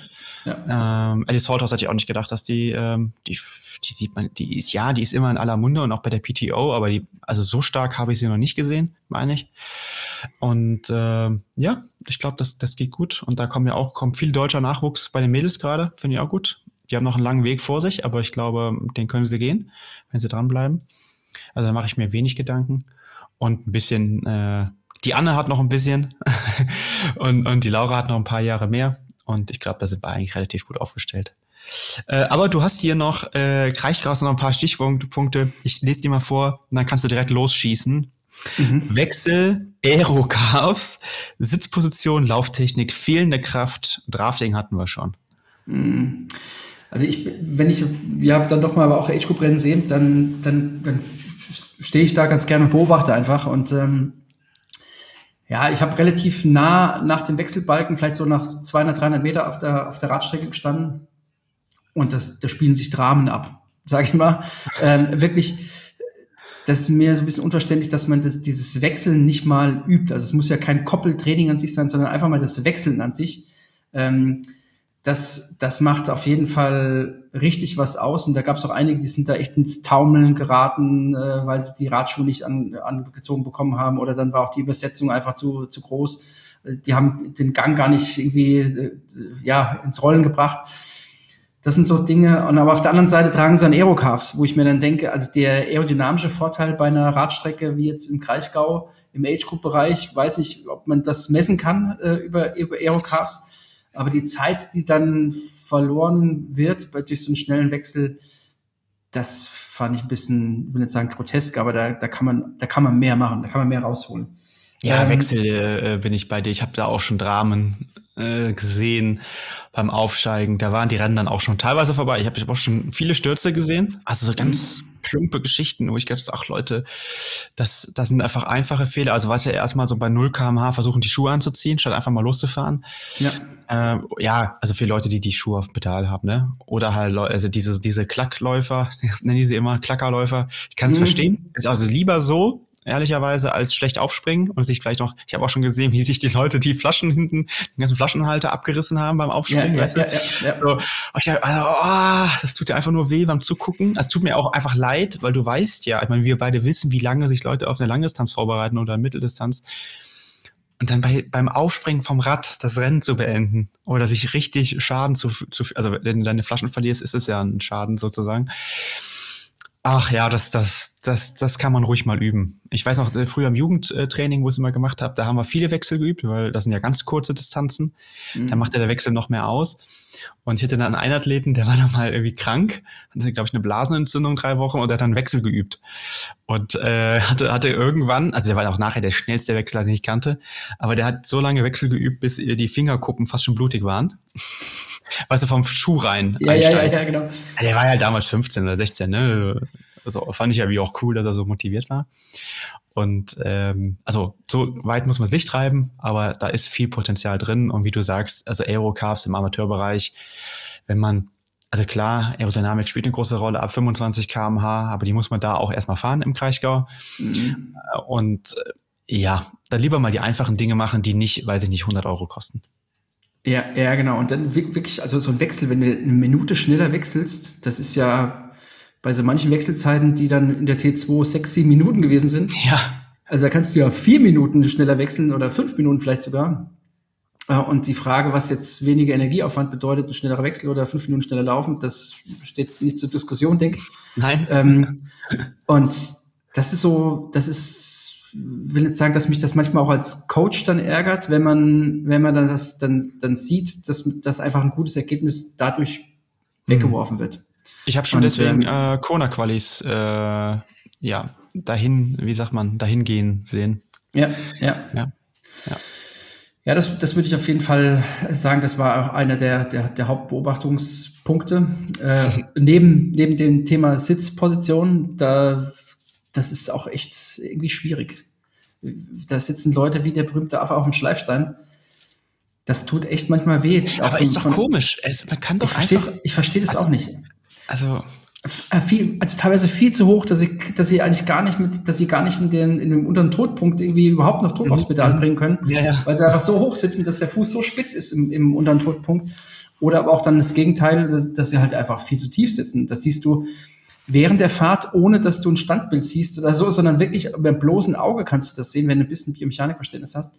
Ja. Ja. Ähm, Alice Holthaus hatte ich auch nicht gedacht, dass die, ähm, die die sieht man, die ist, ja, die ist immer in aller Munde und auch bei der PTO, aber die, also so stark habe ich sie noch nicht gesehen, meine ich. Und äh, ja, ich glaube, das, das geht gut. Und da kommen ja auch, kommt viel deutscher Nachwuchs bei den Mädels gerade, finde ich auch gut. Die haben noch einen langen Weg vor sich, aber ich glaube, den können sie gehen, wenn sie dranbleiben. Also da mache ich mir wenig Gedanken. Und ein bisschen, äh, die Anne hat noch ein bisschen [LAUGHS] und, und die Laura hat noch ein paar Jahre mehr. Und ich glaube, da sind wir eigentlich relativ gut aufgestellt. Äh, aber du hast hier noch, äh, Kraichgras noch ein paar Stichpunkte. Ich lese dir mal vor und dann kannst du direkt losschießen. Mhm. Wechsel, Aero-Chaos, Sitzposition, Lauftechnik, fehlende Kraft, Drafting hatten wir schon. Mhm. Also ich, wenn ich ja dann doch mal aber auch Age-Group-Rennen sehe, dann, dann, dann stehe ich da ganz gerne und beobachte einfach und ähm, ja, ich habe relativ nah nach dem Wechselbalken, vielleicht so nach 200, 300 Meter auf der, auf der Radstrecke gestanden und das, da spielen sich Dramen ab, sage ich mal. Ähm, wirklich, das ist mir so ein bisschen unverständlich, dass man das, dieses Wechseln nicht mal übt. Also es muss ja kein Koppeltraining an sich sein, sondern einfach mal das Wechseln an sich. Ähm, das, das macht auf jeden Fall richtig was aus. Und da gab es auch einige, die sind da echt ins Taumeln geraten, äh, weil sie die Radschuhe nicht an, angezogen bekommen haben. Oder dann war auch die Übersetzung einfach zu, zu groß. Die haben den Gang gar nicht irgendwie äh, ja, ins Rollen gebracht. Das sind so Dinge. Und aber auf der anderen Seite tragen sie dann Aerocars, wo ich mir dann denke, also der aerodynamische Vorteil bei einer Radstrecke wie jetzt im Kraichgau, im Age-Group-Bereich, weiß ich, ob man das messen kann äh, über, über Aerocars. Aber die Zeit, die dann verloren wird bei, durch so einen schnellen Wechsel, das fand ich ein bisschen, ich will nicht sagen grotesk, aber da, da kann man, da kann man mehr machen, da kann man mehr rausholen. Ja, ähm, Wechsel äh, bin ich bei dir. Ich habe da auch schon Dramen äh, gesehen beim Aufsteigen. Da waren die Rennen dann auch schon teilweise vorbei. Ich habe hab auch schon viele Stürze gesehen. Also so ganz plumpe Geschichten, wo ich gedacht ach Leute, das, das sind einfach einfache Fehler. Also was ja erstmal so bei 0 kmh versuchen, die Schuhe anzuziehen, statt einfach mal loszufahren. Ja, äh, ja also für Leute, die die Schuhe auf dem Pedal haben, ne? Oder halt, also diese, diese Klackläufer, [LAUGHS] nennen die sie immer, Klackerläufer. Ich kann es mhm. verstehen. Ist also lieber so, ehrlicherweise, als schlecht aufspringen und sich vielleicht noch, ich habe auch schon gesehen, wie sich die Leute die Flaschen hinten, den ganzen Flaschenhalter abgerissen haben beim Aufspringen. Ja, weißt ja, du? ja, ja, So, und ich dachte, also, oh, das tut dir einfach nur weh beim Zugucken. Es tut mir auch einfach leid, weil du weißt ja, ich meine, wir beide wissen, wie lange sich Leute auf eine Langdistanz vorbereiten oder eine Mitteldistanz. Und dann bei, beim Aufspringen vom Rad das Rennen zu beenden oder sich richtig Schaden zu, zu also wenn du deine Flaschen verlierst, ist es ja ein Schaden sozusagen. Ach ja, das, das, das, das kann man ruhig mal üben. Ich weiß noch, äh, früher im Jugendtraining, wo ich es immer gemacht habe, da haben wir viele Wechsel geübt, weil das sind ja ganz kurze Distanzen. Mhm. Da macht ja der Wechsel noch mehr aus. Und ich hatte dann einen Athleten, der war [LAUGHS] dann mal irgendwie krank, hatte, glaube ich, eine Blasenentzündung drei Wochen und der hat dann Wechsel geübt. Und äh, hatte, hatte irgendwann, also der war auch nachher der schnellste Wechsler, den ich kannte, aber der hat so lange Wechsel geübt, bis die Fingerkuppen fast schon blutig waren [LAUGHS] weißt du, vom Schuh rein. Ja, ja, ja, ja, genau. Der war ja damals 15 oder 16, ne? Also fand ich ja wie auch cool, dass er so motiviert war. Und ähm, also so weit muss man sich treiben, aber da ist viel Potenzial drin. Und wie du sagst, also Aerocars im Amateurbereich, wenn man, also klar, Aerodynamik spielt eine große Rolle ab 25 kmh, aber die muss man da auch erstmal fahren im Kraichgau. Mhm. Und äh, ja, dann lieber mal die einfachen Dinge machen, die nicht, weiß ich nicht, 100 Euro kosten. Ja, ja, genau. Und dann wirklich, also so ein Wechsel, wenn du eine Minute schneller wechselst, das ist ja bei so manchen Wechselzeiten, die dann in der T2 sechs, sieben Minuten gewesen sind. [LAUGHS] Ja. Also da kannst du ja vier Minuten schneller wechseln oder fünf Minuten vielleicht sogar. Äh, und die Frage, was jetzt weniger Energieaufwand bedeutet, ein schnellerer Wechsel oder fünf Minuten schneller laufen, das steht nicht zur Diskussion, denke ich. Nein. Ähm, und das ist so, das ist will jetzt sagen, dass mich das manchmal auch als Coach dann ärgert, wenn man, wenn man dann das dann, dann sieht, dass, dass einfach ein gutes Ergebnis dadurch weggeworfen wird. Ich habe schon Und, deswegen ähm, äh, Kona-Qualis äh, ja dahin, wie sagt man, dahin gehen sehen. Ja, ja, ja. ja. Ja, das, das würde ich auf jeden Fall sagen. Das war auch einer der, der, der Hauptbeobachtungspunkte. Äh, [LAUGHS] neben, neben dem Thema Sitzposition, da das ist auch echt irgendwie schwierig. Da sitzen Leute wie der berühmte Affe auf dem Schleifstein. Das tut echt manchmal weh. Aber ist doch von, komisch. Es, man kann doch ich einfach. Ich verstehe das also, auch nicht. Also. Äh, viel, also teilweise viel zu hoch, dass sie, dass sie eigentlich gar nicht mit, dass sie gar nicht in den, in dem unteren Todpunkt irgendwie überhaupt noch Druck mhm. aufs Pedal bringen können. Ja, ja. Weil sie einfach so hoch sitzen, dass der Fuß so spitz ist im, im unteren Todpunkt. Oder aber auch dann das Gegenteil, dass, dass sie halt einfach viel zu tief sitzen. Das siehst du, während der Fahrt, ohne dass du ein Standbild siehst oder so, sondern wirklich mit dem bloßen Auge kannst du das sehen, wenn du ein bisschen Biomechanikverständnis hast.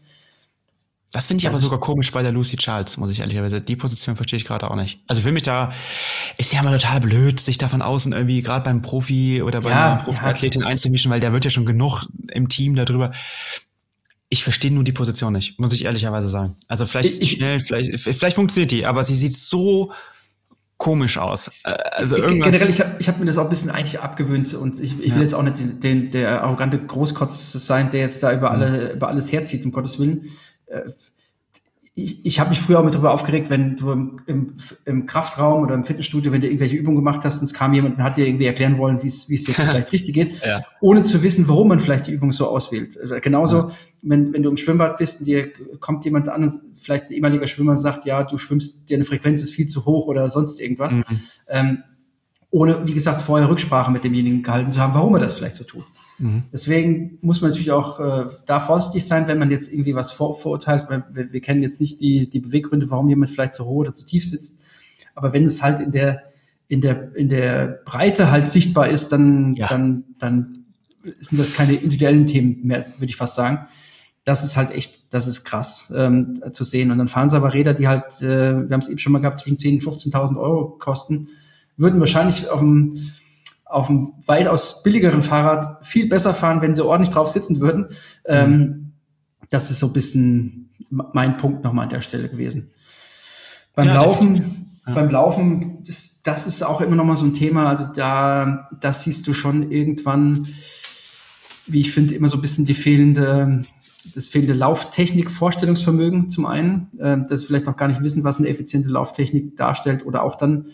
Das finde ich aber sogar komisch bei der Lucy Charles, muss ich ehrlicherweise. Die Position verstehe ich gerade auch nicht. Also für mich da ist ja immer total blöd, sich da von außen irgendwie gerade beim Profi oder bei ja, einer Profiathletin ja. einzumischen, weil der wird ja schon genug im Team darüber. Ich verstehe nur die Position nicht, muss ich ehrlicherweise sagen. Also vielleicht ich, schnell, vielleicht, vielleicht funktioniert die, aber sie sieht so komisch aus. Äh, also irgendwas Generell, ich habe ich hab mir das auch ein bisschen eigentlich abgewöhnt und ich, ich will ja. jetzt auch nicht den, den, der arrogante Großkotz sein, der jetzt da über, mhm. alle, über alles herzieht, um Gottes Willen. Äh, ich, ich habe mich früher auch mit darüber aufgeregt, wenn du im, im, Kraftraum oder im Fitnessstudio, wenn du irgendwelche Übungen gemacht hast und es kam jemand und hat dir irgendwie erklären wollen, wie es jetzt [LAUGHS] vielleicht richtig geht, ja. ohne zu wissen, warum man vielleicht die Übung so auswählt. Also genauso, ja. Wenn, wenn du im Schwimmbad bist und dir kommt jemand an, vielleicht ein ehemaliger Schwimmer sagt, ja, du schwimmst, deine Frequenz ist viel zu hoch oder sonst irgendwas. Mhm. Ähm, ohne, wie gesagt, vorher Rücksprache mit demjenigen gehalten zu haben, warum er das vielleicht so tut. Mhm. Deswegen muss man natürlich auch äh, da vorsichtig sein, wenn man jetzt irgendwie was vor, vorurteilt, weil wir, wir, kennen jetzt nicht die, die Beweggründe, warum jemand vielleicht zu hoch oder zu tief sitzt. Aber wenn es halt in der, in der, in der Breite halt sichtbar ist, dann, ja. dann, dann sind das keine individuellen Themen mehr, würde ich fast sagen. Das ist halt echt, das ist krass ähm, zu sehen. Und dann fahren sie aber Räder, die halt, äh, wir haben es eben schon mal gehabt, zwischen 10.000 und 15.000 Euro kosten, würden wahrscheinlich auf dem, auf einem weitaus billigeren Fahrrad viel besser fahren, wenn sie ordentlich drauf sitzen würden. Ähm, mhm. Das ist so ein bisschen mein Punkt nochmal an der Stelle gewesen. Beim ja, Laufen, ja. beim Laufen, das, das ist auch immer nochmal so ein Thema. Also da, das siehst du schon irgendwann, wie ich finde, immer so ein bisschen die fehlende, das fehlende Lauftechnik, Vorstellungsvermögen zum einen, äh, dass sie vielleicht auch gar nicht wissen, was eine effiziente Lauftechnik darstellt oder auch dann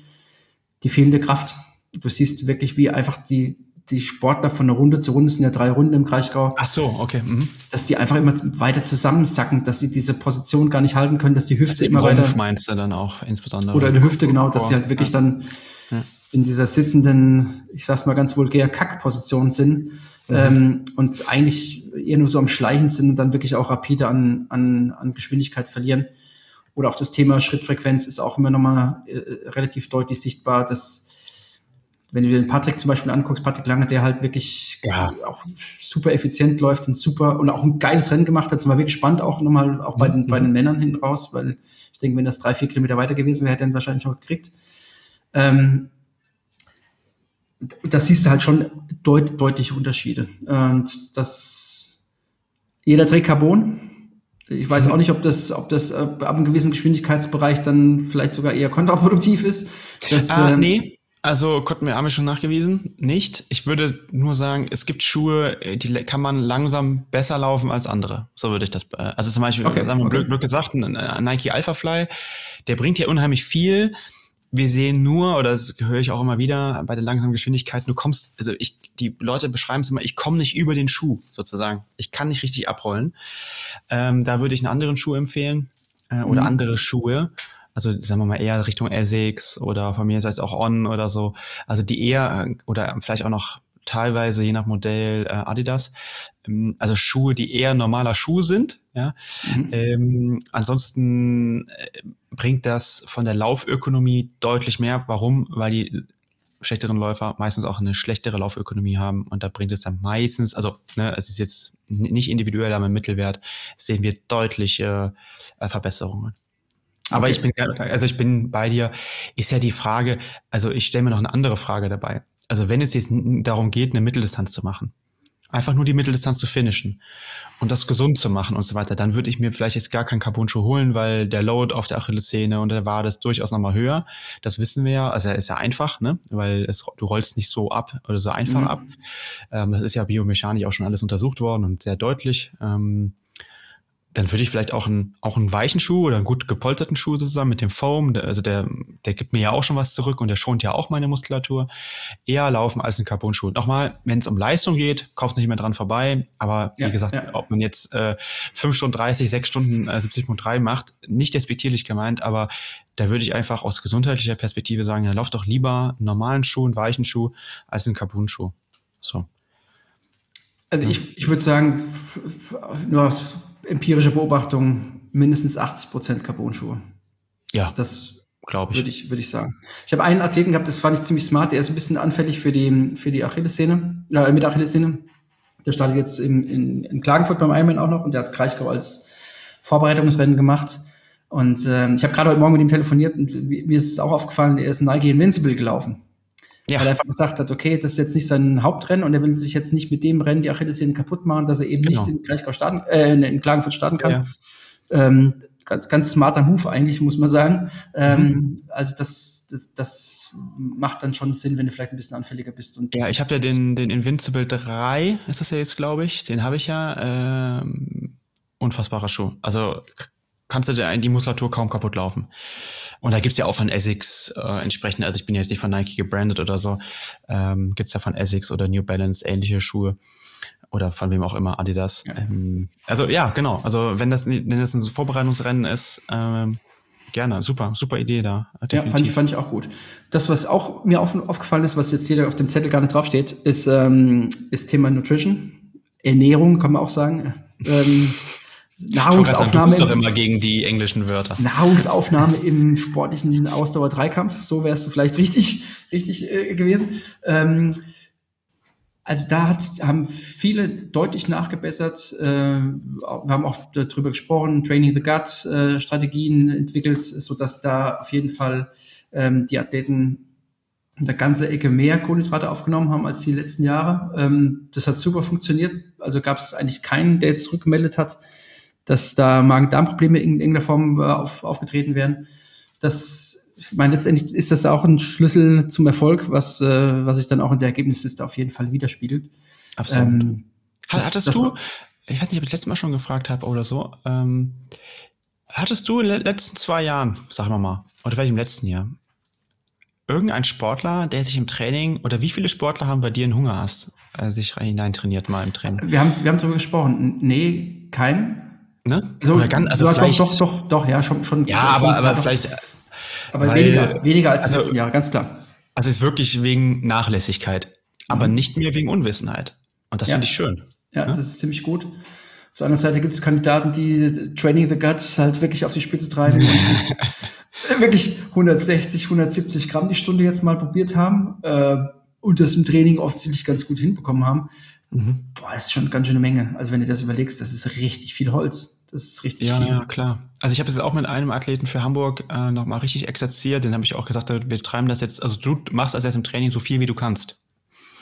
die fehlende Kraft. Du siehst wirklich, wie einfach die, die Sportler von der Runde zu Runde sind ja drei Runden im Kraichgau. Ach so, okay. Mhm. Dass die einfach immer weiter zusammensacken, dass sie diese Position gar nicht halten können, dass die Hüfte also immer Rumpf weiter. meinst du dann auch insbesondere? Oder eine Hüfte, genau, dass sie halt wirklich ja. dann ja. in dieser sitzenden, ich sag's mal ganz vulgär, Kackposition sind. Mhm. Ähm, und eigentlich eher nur so am Schleichen sind und dann wirklich auch rapide an, an, an Geschwindigkeit verlieren. Oder auch das Thema Schrittfrequenz ist auch immer nochmal äh, relativ deutlich sichtbar, dass wenn du den Patrick zum Beispiel anguckst, Patrick Lange, der halt wirklich ja. auch super effizient läuft und super und auch ein geiles Rennen gemacht hat, sind wir wirklich gespannt auch nochmal auch bei, mhm. den, bei den Männern hinten raus, weil ich denke, wenn das drei, vier Kilometer weiter gewesen wäre, hätte er ihn wahrscheinlich noch gekriegt. Ähm, das siehst du halt schon deut deutliche Unterschiede. Und das, jeder trägt Carbon. Ich weiß auch nicht, ob das, ob das äh, ab einem gewissen Geschwindigkeitsbereich dann vielleicht sogar eher kontraproduktiv ist. Das, ah, ähm, nee, also konnten wir Arme schon nachgewiesen? Nicht. Ich würde nur sagen, es gibt Schuhe, äh, die kann man langsam besser laufen als andere. So würde ich das. Äh, also zum Beispiel, okay, sagen wir okay. Glück gesagt, ein Nike Alpha Fly, der bringt ja unheimlich viel. Wir sehen nur, oder das höre ich auch immer wieder bei der langsamen Geschwindigkeit, du kommst, also ich, die Leute beschreiben es immer, ich komme nicht über den Schuh sozusagen. Ich kann nicht richtig abrollen. Ähm, da würde ich einen anderen Schuh empfehlen äh, oder mhm. andere Schuhe also sagen wir mal eher Richtung Essex oder von mir sei es auch On oder so, also die eher oder vielleicht auch noch teilweise je nach Modell äh, Adidas, ähm, also Schuhe, die eher normaler Schuh sind. Ja, mhm. ähm, ansonsten äh, bringt das von der Laufökonomie deutlich mehr. Warum? Weil die schlechteren Läufer meistens auch eine schlechtere Laufökonomie haben und da bringt es dann meistens, also ne, es ist jetzt nicht individuell, aber im Mittelwert sehen wir deutliche äh, Verbesserungen. Aber okay. ich bin, also ich bin bei dir, ist ja die Frage, also ich stelle mir noch eine andere Frage dabei. Also wenn es jetzt darum geht, eine Mitteldistanz zu machen, einfach nur die Mitteldistanz zu finishen und das gesund zu machen und so weiter, dann würde ich mir vielleicht jetzt gar keinen Carbon-Schuh holen, weil der Load auf der Achillessehne und der Wade ist durchaus nochmal höher. Das wissen wir ja. Also er ist ja einfach, ne? Weil es, du rollst nicht so ab oder so einfach mhm. ab. Ähm, das ist ja biomechanisch auch schon alles untersucht worden und sehr deutlich. Ähm, dann würde ich vielleicht auch einen, auch einen weichen Schuh oder einen gut gepolsterten Schuh sozusagen mit dem Foam, der, also der, der gibt mir ja auch schon was zurück und der schont ja auch meine Muskulatur, eher laufen als ein Carbon-Schuh. Nochmal, wenn es um Leistung geht, kaufst nicht mehr dran vorbei, aber ja, wie gesagt, ja. ob man jetzt äh, 5 Stunden 30, 6 Stunden äh, 70.3 macht, nicht despektierlich gemeint, aber da würde ich einfach aus gesundheitlicher Perspektive sagen, ja, lauf doch lieber einen normalen Schuh, einen weichen Schuh, als einen Carbon-Schuh. So. Also ich, ich würde sagen, nur aus empirische Beobachtung mindestens 80 Prozent Carbon-Schuhe. Ja. Das glaube ich. Würde ich, würde ich sagen. Ich habe einen Athleten gehabt, das fand ich ziemlich smart, der ist ein bisschen anfällig für die, für die Achillessehne, äh, mit Achillessehne. Der startet jetzt in, in, in Klagenfurt beim Ironman auch noch und der hat Kraichgau als Vorbereitungsrennen gemacht. Und äh, ich habe gerade heute Morgen mit ihm telefoniert und mir ist es auch aufgefallen, er ist Nike Invincible gelaufen. Ja. Weil er einfach gesagt hat, okay, das ist jetzt nicht sein Hauptrennen und er will sich jetzt nicht mit dem Rennen die Achillessehne kaputt machen, dass er eben genau. nicht in starten, äh, in Klagenfurt starten kann. Ja. Ähm, ganz, ganz smarter Move eigentlich, muss man sagen. Ähm, mhm. Also das, das, das macht dann schon Sinn, wenn du vielleicht ein bisschen anfälliger bist. Und ja, ich habe ja den, den Invincible 3, ist das ja jetzt, glaube ich. Den habe ich ja. Ähm, unfassbarer Schuh. Also kannst du dir die Muskulatur kaum kaputt laufen. Und da gibt's ja auch von Essex äh, entsprechend, also ich bin jetzt nicht von Nike gebrandet oder so, ähm, gibt's ja von Essex oder New Balance ähnliche Schuhe oder von wem auch immer, Adidas. Ja. Ähm, also ja, genau. Also wenn das, wenn das ein Vorbereitungsrennen ist, ähm, gerne, super, super Idee da. Definitiv. Ja, fand ich, fand ich auch gut. Das, was auch mir auf, aufgefallen ist, was jetzt hier auf dem Zettel gar nicht draufsteht, ist, ähm, ist Thema Nutrition. Ernährung, kann man auch sagen. Ähm, [LAUGHS] Nahrungsaufnahme. Du doch immer gegen die englischen Wörter. Nahrungsaufnahme im sportlichen Ausdauer-Dreikampf. So wärst du vielleicht richtig, richtig äh, gewesen. Ähm, Also da hat, haben viele deutlich nachgebessert. Äh, wir haben auch darüber gesprochen, Training the Gut, äh, Strategien entwickelt, so dass da auf jeden Fall ähm, die Athleten eine ganze Ecke mehr Kohlenhydrate aufgenommen haben als die letzten Jahre. Ähm, das hat super funktioniert. Also gab es eigentlich keinen, der jetzt rückgemeldet hat, dass da Magen-Darm-Probleme in irgendeiner Form äh, auf, aufgetreten wären. Das ich meine, letztendlich ist das auch ein Schlüssel zum Erfolg, was, äh, was sich dann auch in der Ergebnisliste auf jeden Fall widerspiegelt. Absolut. Ähm, hattest das, du, ich weiß nicht, ob ich das letzte Mal schon gefragt habe oder so, ähm, hattest du in den letzten zwei Jahren, sagen wir mal, oder vielleicht im letzten Jahr, irgendein Sportler, der sich im Training, oder wie viele Sportler haben bei dir einen Hunger hast, äh, sich hinein trainiert mal im Training? Wir haben, wir haben darüber gesprochen. Nee, kein. Ne? Also, oder ganz, also vielleicht, doch, doch, doch, doch, ja, schon, schon. Ja, aber, aber vielleicht, aber Weil, weniger, weniger als also, letzten Jahre, ganz klar. Also es ist wirklich wegen Nachlässigkeit, aber mhm. nicht mehr wegen Unwissenheit. Und das ja. finde ich schön. Ja, ja, das ist ziemlich gut. Auf der anderen Seite gibt es Kandidaten, die Training the Guts halt wirklich auf die Spitze treiben und [LAUGHS] wirklich 160, 170 Gramm die Stunde jetzt mal probiert haben äh, und das im Training offensichtlich ganz gut hinbekommen haben. Mhm. Boah, das ist schon ganz schöne Menge. Also wenn du das überlegst, das ist richtig viel Holz. Das ist richtig ja, viel. Ja, klar. Also ich habe es auch mit einem Athleten für Hamburg äh, nochmal richtig exerziert. Den habe ich auch gesagt, wir treiben das jetzt, also du machst das jetzt im Training so viel, wie du kannst.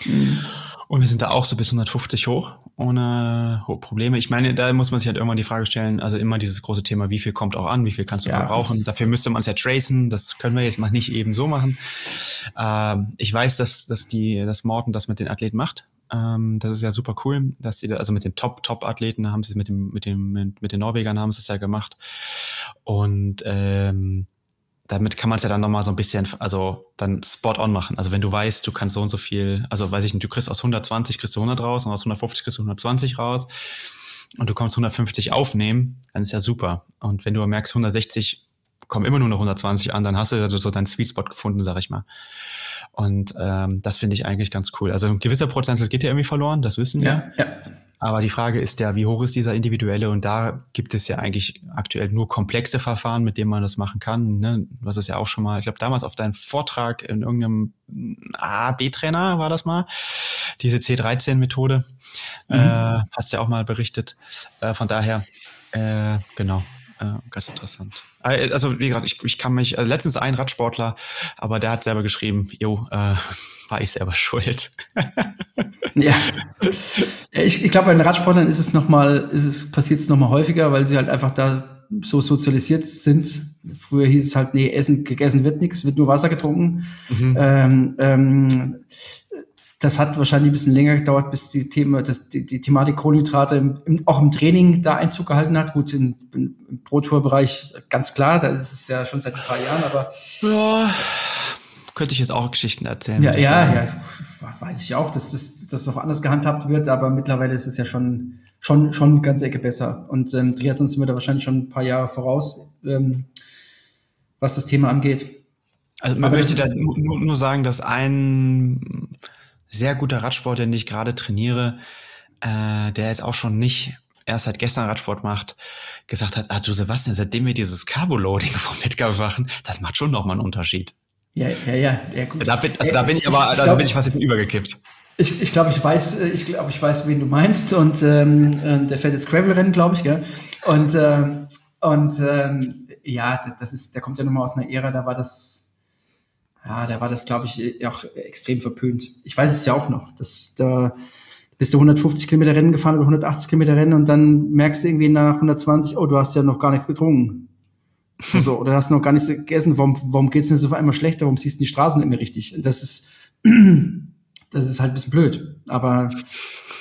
Mhm. Und wir sind da auch so bis 150 hoch, ohne Probleme. Ich meine, da muss man sich halt irgendwann die Frage stellen, also immer dieses große Thema, wie viel kommt auch an, wie viel kannst du ja, verbrauchen. Dafür müsste man es ja tracen, das können wir jetzt mal nicht eben so machen. Ähm, ich weiß, dass, dass, die, dass Morten das mit den Athleten macht. Ähm, das ist ja super cool, dass sie da, also mit den Top-Top-Athleten haben sie es mit dem, mit dem, mit, mit den Norwegern haben sie es ja gemacht. Und ähm, damit kann man es ja dann nochmal so ein bisschen, also dann spot on machen. Also wenn du weißt, du kannst so und so viel, also weiß ich nicht, du kriegst aus 120 kriegst du 100 raus und aus 150 kriegst du 120 raus und du kommst 150 aufnehmen, dann ist ja super. Und wenn du merkst, 160 kommen immer nur noch 120 an, dann hast du also so deinen Sweet Spot gefunden, sag ich mal. Und ähm, das finde ich eigentlich ganz cool. Also ein gewisser Prozentsatz geht ja irgendwie verloren, das wissen wir. Ja, ja. Aber die Frage ist ja, wie hoch ist dieser individuelle? Und da gibt es ja eigentlich aktuell nur komplexe Verfahren, mit denen man das machen kann. Ne? Was ist ja auch schon mal, ich glaube, damals auf deinem Vortrag in irgendeinem A, B-Trainer war das mal, diese C13-Methode. Mhm. Äh, hast ja auch mal berichtet. Äh, von daher, äh, genau, ganz interessant. Äh, also wie gesagt, ich, ich kann mich, also letztens ein Radsportler, aber der hat selber geschrieben, jo, äh, [LAUGHS] war ich selber schuld. [LAUGHS] ja. Ich, ich glaube, bei den Radsportlern ist es noch mal, ist es passiert es noch mal häufiger, weil sie halt einfach da so sozialisiert sind. Früher hieß es halt, nee, Essen gegessen wird nichts, wird nur Wasser getrunken. Mhm. Ähm, ähm, das hat wahrscheinlich ein bisschen länger gedauert, bis die Thema, das, die, die Thematik Kohlenhydrate im, im, auch im Training da Einzug gehalten hat. Gut, im, im Pro-Tour-Bereich ganz klar, da ist es ja schon seit ein paar Jahren, aber. Ja, könnte ich jetzt auch Geschichten erzählen. Ja, ja, ja, weiß ich auch, dass das dass auch anders gehandhabt wird, aber mittlerweile ist es ja schon, schon, schon eine ganze Ecke besser. Und ähm, Triathlon sind wir da wahrscheinlich schon ein paar Jahre voraus, ähm, was das Thema angeht. Also man aber möchte da nur, nur sagen, dass ein sehr guter Radsport, den ich gerade trainiere, äh, der jetzt auch schon nicht erst seit gestern Radsport macht, gesagt hat, also Sebastian, seitdem wir dieses Carbo-Loading [LAUGHS] vom Wettkampf machen, das macht schon nochmal einen Unterschied. Ja, ja, ja, ja gut. Da bin, also da bin ich aber, ich, ich da bin ich fast übergekippt. Ich, ich glaube, ich weiß, äh, ich glaube, ich weiß, wen du meinst und ähm, äh, der fährt jetzt Gravel-Rennen, glaube ich, gell? Und ähm, und ähm, ja, das ist, der kommt ja nochmal aus einer Ära, da war das ja, da war das, glaube ich, auch extrem verpönt. Ich weiß es ja auch noch, dass da bist du 150 Kilometer Rennen gefahren oder 180 Kilometer Rennen und dann merkst du irgendwie nach 120, oh, du hast ja noch gar nichts getrunken. [LAUGHS] Also, oder hast noch gar nichts gegessen. Warum, warum geht's denn so auf einmal schlechter? Warum siehst du die Straßen nicht mehr richtig? Das ist, [CLEARS THROAT] das ist halt ein bisschen blöd. Aber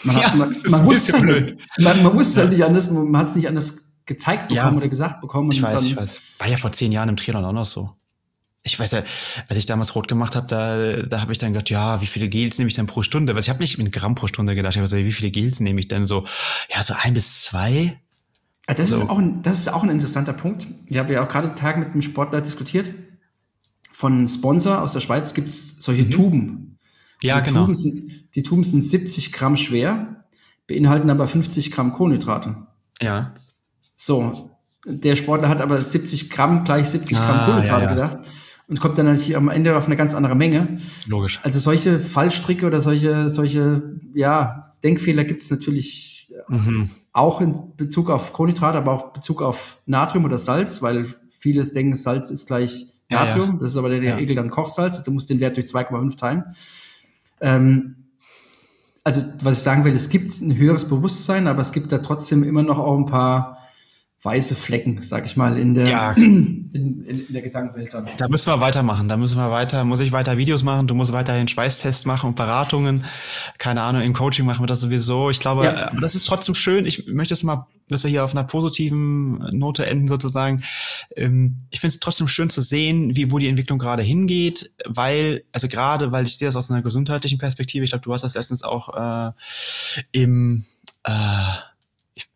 man, ja, hat, man, man wusste halt, blöd. Man, man wusste halt nicht anders, man hat es nicht anders gezeigt bekommen ja, oder gesagt bekommen. Ich weiß, ich weiß. War ja vor zehn Jahren im Triathlon auch noch so ich weiß ja, als ich damals rot gemacht habe, da, da habe ich dann gedacht, ja, wie viele Gels nehme ich denn pro Stunde? Weil ich habe nicht in Gramm pro Stunde gedacht, ich habe gesagt, wie viele Gels nehme ich denn so? Ja, so ein bis zwei. Ah, das, so. ist auch ein, das ist auch ein interessanter Punkt. Ich habe ja auch gerade Tag mit einem Sportler diskutiert. Von Sponsor aus der Schweiz gibt es solche mhm. Tuben. Ja, die genau. Tuben sind, die Tuben sind 70 Gramm schwer, beinhalten aber 50 Gramm Kohlenhydrate. Ja. So, der Sportler hat aber 70 Gramm gleich 70 ah, Gramm Kohlenhydrate ja, ja. gedacht und kommt dann natürlich am Ende auf eine ganz andere Menge. Logisch. Also solche Fallstricke oder solche, solche ja, Denkfehler gibt es natürlich mhm. auch in Bezug auf Kohlenhydrate, aber auch in Bezug auf Natrium oder Salz, weil viele denken, Salz ist gleich Natrium. Ja, ja. Das ist aber der, der ja. Regel dann Kochsalz. Du musst den Wert durch 2,5 teilen. Ähm, also, was ich sagen will, es gibt ein höheres Bewusstsein, aber es gibt da trotzdem immer noch auch ein paar weiße Flecken, sag ich mal, in der, ja. [CLEARS THROAT] in, in, in, der Gedankenwelt dann. Da müssen wir weitermachen. Da müssen wir weiter, muss ich weiter Videos machen, du musst weiterhin Schweißtests machen und Beratungen. Keine Ahnung, im Coaching machen wir das sowieso. Ich glaube, ja. aber das ist trotzdem schön. Ich möchte es mal, dass wir hier auf einer positiven Note enden sozusagen. Ähm, ich finde es trotzdem schön zu sehen, wie, wo die Entwicklung gerade hingeht, weil, also gerade, weil ich sehe das aus einer gesundheitlichen Perspektive. Ich glaube, du hast das letztens auch äh, im, äh,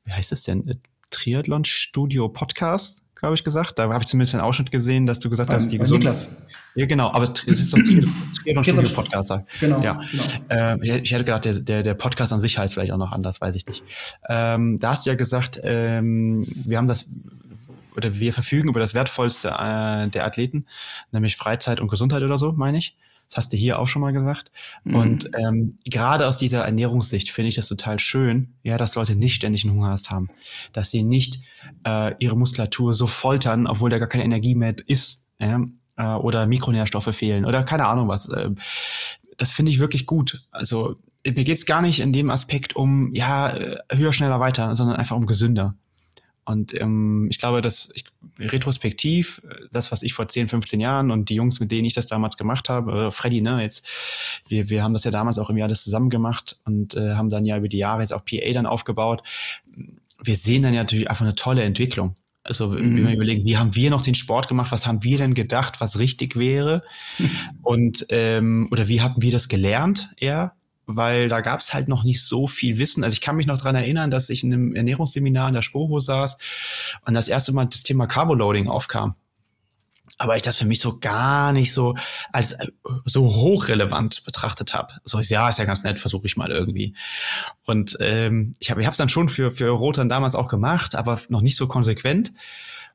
wie heißt es denn? Triathlon Studio Podcast, glaube ich, gesagt. Da habe ich zumindest einen Ausschnitt gesehen, dass du gesagt hast, die Gesundheit. Ja, genau, aber es ist doch Triathlon Studio Podcast. Genau. Ja. genau. Äh, ich hätte gedacht, der, der, der Podcast an sich heißt vielleicht auch noch anders, weiß ich nicht. Ähm, da hast du ja gesagt, ähm, wir haben das oder wir verfügen über das Wertvollste äh, der Athleten, nämlich Freizeit und Gesundheit oder so, meine ich. Das hast du hier auch schon mal gesagt. Mhm. Und ähm, gerade aus dieser Ernährungssicht finde ich das total schön, ja, dass Leute nicht ständig einen Hungerast haben. Dass sie nicht äh, ihre Muskulatur so foltern, obwohl da gar keine Energie mehr ist. Ja? Äh, oder Mikronährstoffe fehlen oder keine Ahnung was. Äh, das finde ich wirklich gut. Also mir geht's gar nicht in dem Aspekt um, ja, äh, höher, schneller, weiter, sondern einfach um gesünder. Und ähm, ich glaube, dass ich, retrospektiv, das, was ich vor 10, 15 Jahren und die Jungs, mit denen ich das damals gemacht habe, äh, Freddy, ne, jetzt, wir, wir haben das ja damals auch irgendwie alles zusammen gemacht und äh, haben dann ja über die Jahre jetzt auch PA dann aufgebaut. Wir sehen dann ja natürlich einfach eine tolle Entwicklung. Also, mhm. wenn wir überlegen, wie haben wir noch den Sport gemacht? Was haben wir denn gedacht, was richtig wäre? [LAUGHS] und, ähm, oder wie hatten wir das gelernt eher? Weil da gab es halt noch nicht so viel Wissen. Also ich kann mich noch dran erinnern, dass ich in einem Ernährungsseminar in der Spoho saß und das erste Mal das Thema Carboloading aufkam. Aber ich das für mich so gar nicht so als äh, so hochrelevant betrachtet habe. So, ja, ist ja ganz nett, versuche ich mal irgendwie. Und ähm, ich habe ich es dann schon für, für Rotan damals auch gemacht, aber noch nicht so konsequent.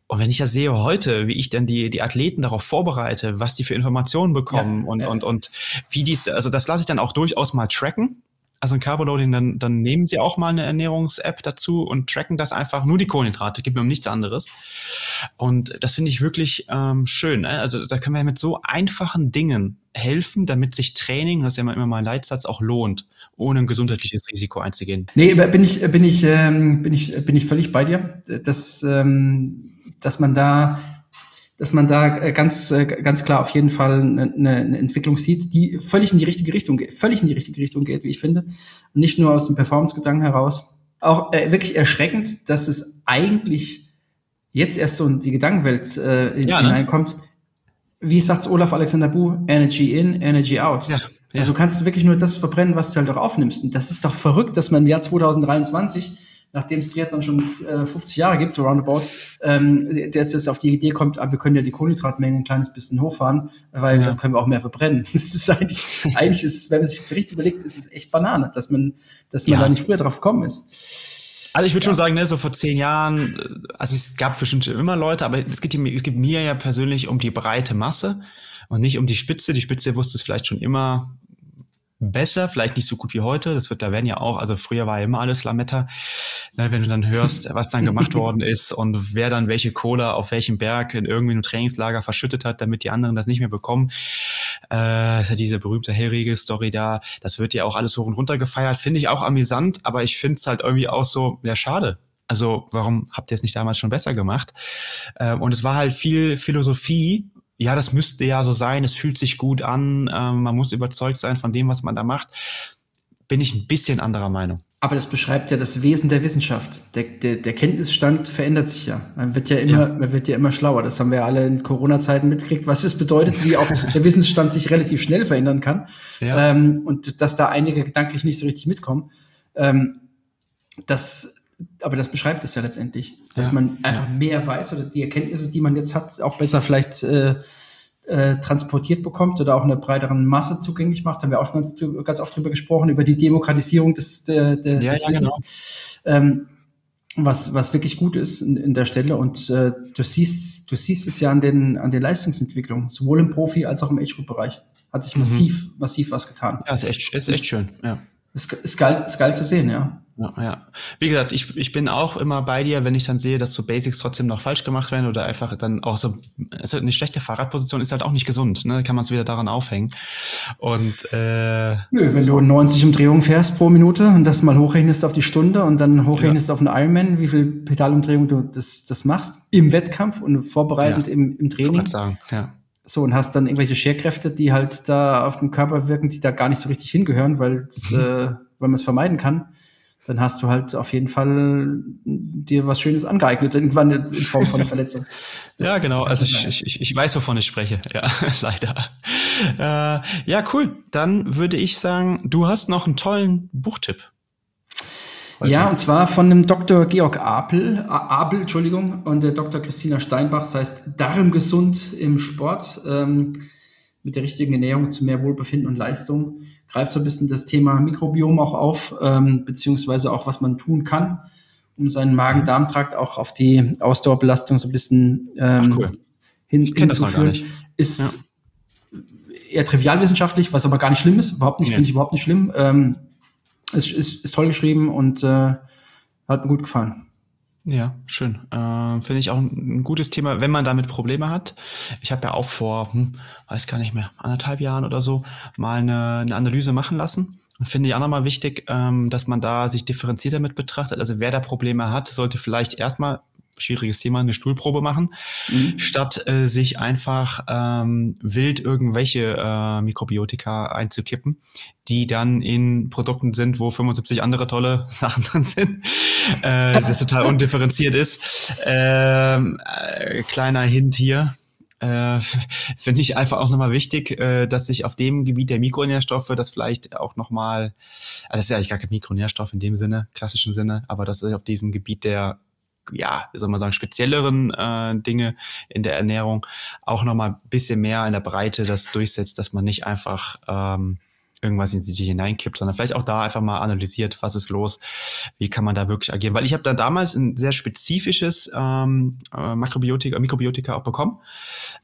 Und wenn ich ja sehe heute, wie ich denn die, die Athleten darauf vorbereite, was die für Informationen bekommen ja, und, ja. und, und wie dies, also das lasse ich dann auch durchaus mal tracken. Also ein Carboloading, dann, dann nehmen sie auch mal eine Ernährungs-App dazu und tracken das einfach, nur die Kohlenhydrate, gibt mir um nichts anderes. Und das finde ich wirklich ähm, schön. Ne? Also da können wir mit so einfachen Dingen helfen, damit sich Training, das ist ja immer mal ein Leitsatz, auch lohnt, ohne ein gesundheitliches Risiko einzugehen. Nee, bin ich, bin ich, ähm, bin ich, bin ich völlig bei dir. Das ähm dass man da dass man da äh, ganz, äh, ganz klar auf jeden Fall eine, eine Entwicklung sieht, die völlig in die richtige Richtung geht, völlig in die richtige Richtung geht, wie ich finde. Und nicht nur aus dem Performance-Gedanken heraus. Auch äh, wirklich erschreckend, dass es eigentlich jetzt erst so in die Gedankenwelt äh, ja, ne? hineinkommt. Ne? Wie sagt Olaf Alexander Bu, Energy in, Energy out. Ja, ja. Also du kannst wirklich nur das verbrennen, was du halt auch aufnimmst. Und das ist doch verrückt, dass man im Jahr 2023 nachdem es Triathlon schon äh, 50 Jahre gibt, roundabout, ähm, jetzt jetzt auf die Idee kommt, ah, wir können ja die Kohlenhydratmenge ein kleines bisschen hochfahren, weil ja. dann können wir auch mehr verbrennen. [LAUGHS] Das ist eigentlich, eigentlich ist, wenn man sich das richtig überlegt, ist es echt Banane, dass man, dass man ja. da nicht früher drauf gekommen ist. Also ich würde ja. schon sagen, ne, so vor zehn Jahren, äh, also es gab bestimmt immer Leute, aber es geht, es geht mir ja persönlich um die breite Masse und nicht um die Spitze. Die Spitze wusste es vielleicht schon immer, besser, vielleicht nicht so gut wie heute. Das wird, da werden ja auch, also früher war ja immer alles Lametta. Ne, wenn du dann hörst, [LAUGHS] was dann gemacht worden ist und wer dann welche Cola auf welchem Berg in irgendwie einem Trainingslager verschüttet hat, damit die anderen das nicht mehr bekommen. Äh, ist ja diese berühmte Hellriegel-Story da. Das wird ja auch alles hoch und runter gefeiert. Finde ich auch amüsant, aber ich finde es halt irgendwie auch so, ja, schade. Also, warum habt ihr es nicht damals schon besser gemacht? Äh, und es war halt viel Philosophie ja, das müsste ja so sein, es fühlt sich gut an, äh, man muss überzeugt sein von dem, was man da macht, bin ich ein bisschen anderer Meinung. Aber das beschreibt ja das Wesen der Wissenschaft. Der, der, der Kenntnisstand verändert sich ja. Man wird ja immer, ja. man wird ja immer schlauer. Das haben wir ja alle in Corona-Zeiten mitgekriegt, was es bedeutet, wie auch der Wissensstand sich relativ schnell verändern kann. Ja. Ähm, und dass da einige gedanklich nicht so richtig mitkommen. Ähm, das, aber das beschreibt es ja letztendlich, dass ja, man einfach ja. mehr weiß oder die Erkenntnisse, die man jetzt hat, auch besser vielleicht äh, äh, transportiert bekommt oder auch einer breiteren Masse zugänglich macht. Da haben wir auch schon ganz, ganz oft drüber gesprochen, über die Demokratisierung des, der, der, ja, des Wissens. Genau. Ähm, was, was wirklich gut ist in, in der Stelle. Und äh, du siehst, du siehst es ja an den, an den Leistungsentwicklungen, sowohl im Profi- als auch im Age-Group-Bereich. Hat sich massiv, mhm. massiv was getan. Ja, ist echt, ist echt schön, ja. Ist, ist, geil, ist geil zu sehen, ja. Ja, ja. Wie gesagt, ich, ich bin auch immer bei dir, wenn ich dann sehe, dass so Basics trotzdem noch falsch gemacht werden oder einfach dann auch so, also eine schlechte Fahrradposition ist halt auch nicht gesund, ne? Da kann man es wieder daran aufhängen. Und äh, Nö, wenn so. du 90 Umdrehungen fährst pro Minute und das mal hochrechnest auf die Stunde und dann hochrechnest ja. auf einen Ironman, wie viel Pedalumdrehung du das, das machst im Wettkampf und vorbereitend ja. im, im Training. Ich sagen, ja. So, und hast dann irgendwelche Scherkräfte, die halt da auf dem Körper wirken, die da gar nicht so richtig hingehören, weil mhm. äh, weil man es vermeiden kann dann hast du halt auf jeden Fall dir was Schönes angeeignet, irgendwann in Form von einer [LAUGHS] Verletzung. ja, genau. Also ich, ich, ich weiß, wovon ich spreche. Ja, [LAUGHS] leider. Äh, ja, cool. Dann würde ich sagen, du hast noch einen tollen Buchtipp. Heute. Ja, und zwar von dem Dr. Georg Apel, Abel, Entschuldigung, und der Dr. Christina Steinbach. Das heißt Darmgesund im Sport ähm, mit der richtigen Ernährung zu mehr Wohlbefinden und Leistung greift so ein bisschen das Thema Mikrobiom auch auf, ähm, beziehungsweise auch, was man tun kann, um seinen Magen-Darm-Trakt auch auf die Ausdauerbelastung so ein bisschen ähm, Ach, cool. hin, hinzuführen. Ist ja. eher trivialwissenschaftlich, was aber gar nicht schlimm ist. Überhaupt nicht, nee. finde ich überhaupt nicht schlimm. Ähm, ist, ist, ist toll geschrieben und äh, hat mir gut gefallen. Ja, schön. Äh, Finde ich auch ein, ein, gutes Thema, wenn man damit Probleme hat. Ich habe ja auch vor, hm, weiß gar nicht mehr, anderthalb Jahren oder so, mal eine, eine Analyse machen lassen. Finde ich auch nochmal wichtig, ähm, dass man da sich differenziert damit betrachtet. Also wer da Probleme hat, sollte vielleicht erstmal schwieriges Thema, eine Stuhlprobe machen, mhm. statt äh, sich einfach ähm, wild irgendwelche äh, Mikrobiotika einzukippen, die dann in Produkten sind, wo 75 andere tolle [LAUGHS] Sachen drin sind, äh, das total [LAUGHS] undifferenziert ist. Ähm, äh, kleiner Hint hier. Äh, [LAUGHS] Finde ich einfach auch nochmal wichtig, äh, dass sich auf dem Gebiet der Mikronährstoffe das vielleicht auch nochmal, also das ist ja eigentlich gar kein Mikronährstoff in dem Sinne, klassischen Sinne, aber dass sich auf diesem Gebiet der ja, wie soll man sagen, spezielleren äh, Dinge in der Ernährung auch nochmal ein bisschen mehr in der Breite das durchsetzt, dass man nicht einfach ähm, irgendwas in sich hineinkippt, sondern vielleicht auch da einfach mal analysiert, was ist los, wie kann man da wirklich agieren. Weil ich habe dann damals ein sehr spezifisches ähm, äh, Makrobiotika, Mikrobiotika auch bekommen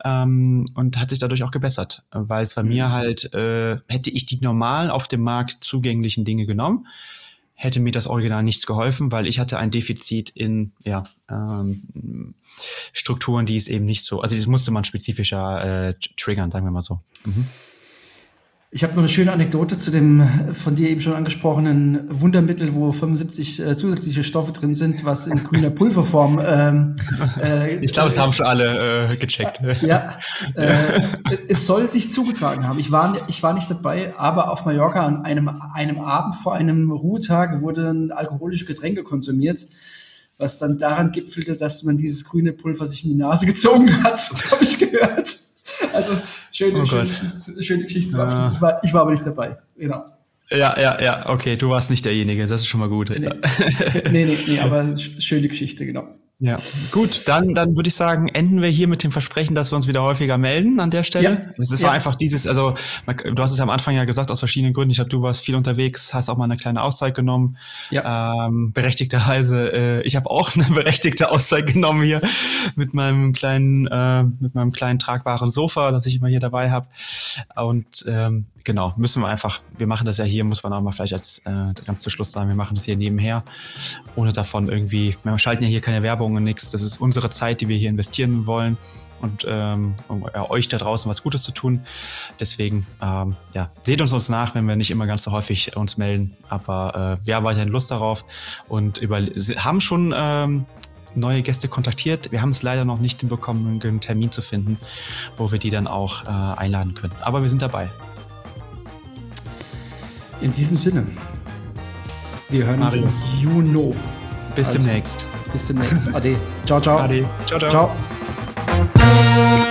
ähm, und hat sich dadurch auch gebessert, weil es bei mhm. mir halt, äh, hätte ich die normal auf dem Markt zugänglichen Dinge genommen, hätte mir das Original nichts geholfen, weil ich hatte ein Defizit in ja, ähm, Strukturen, die es eben nicht so, also das musste man spezifischer äh, triggern, sagen wir mal so. Mhm. Ich habe noch eine schöne Anekdote zu dem von dir eben schon angesprochenen Wundermittel, wo 75 äh, zusätzliche Stoffe drin sind, was in grüner Pulverform. Ähm, äh, ich glaube, es haben schon alle äh, gecheckt. [LAUGHS] Ja, äh, es soll sich zugetragen haben. Ich war, ich war nicht dabei, aber auf Mallorca an einem, einem Abend vor einem Ruhetag wurden alkoholische Getränke konsumiert was dann daran gipfelte, dass man dieses grüne Pulver sich in die Nase gezogen hat, [LAUGHS] habe ich gehört. Also schöne, oh schöne, Geschichte, schöne Geschichte ah. ich, war, ich war aber nicht dabei. Genau. Ja, ja, ja, okay, du warst nicht derjenige, das ist schon mal gut. Nee, nee, nee, nee aber schöne Geschichte, genau. Ja, gut, dann, dann würde ich sagen, enden wir hier mit dem Versprechen, dass wir uns wieder häufiger melden an der Stelle. Es ja, war ja. einfach dieses, also du hast es ja am Anfang ja gesagt, aus verschiedenen Gründen. Ich glaube, du warst viel unterwegs, hast auch mal eine kleine Auszeit genommen. Ja. Ähm, berechtigterweise, äh, ich habe auch [LAUGHS] eine berechtigte Auszeit genommen hier mit meinem kleinen, äh, mit meinem kleinen tragbaren Sofa, das ich immer hier dabei habe. Und ähm, genau, müssen wir einfach, wir machen das ja hier, muss man auch mal vielleicht als äh, ganz zu Schluss sagen, wir machen das hier nebenher, ohne davon irgendwie, wir schalten ja hier keine Werbung und nichts, das ist unsere Zeit, die wir hier investieren wollen und ähm, um ja, euch da draußen was Gutes zu tun. Deswegen, ähm, ja, seht uns uns nach, wenn wir nicht immer ganz so häufig uns melden, aber äh, wir haben weiterhin Lust darauf und über, haben schon ähm, neue Gäste kontaktiert. Wir haben es leider noch nicht hinbekommen, einen Termin zu finden, wo wir die dann auch äh, einladen können. Aber wir sind dabei. In diesem Sinne, wir hören uns im Juno. Bis also, demnächst. Bis demnächst. Ade. Ciao, ciao. Ade. Ciao, ciao. ciao.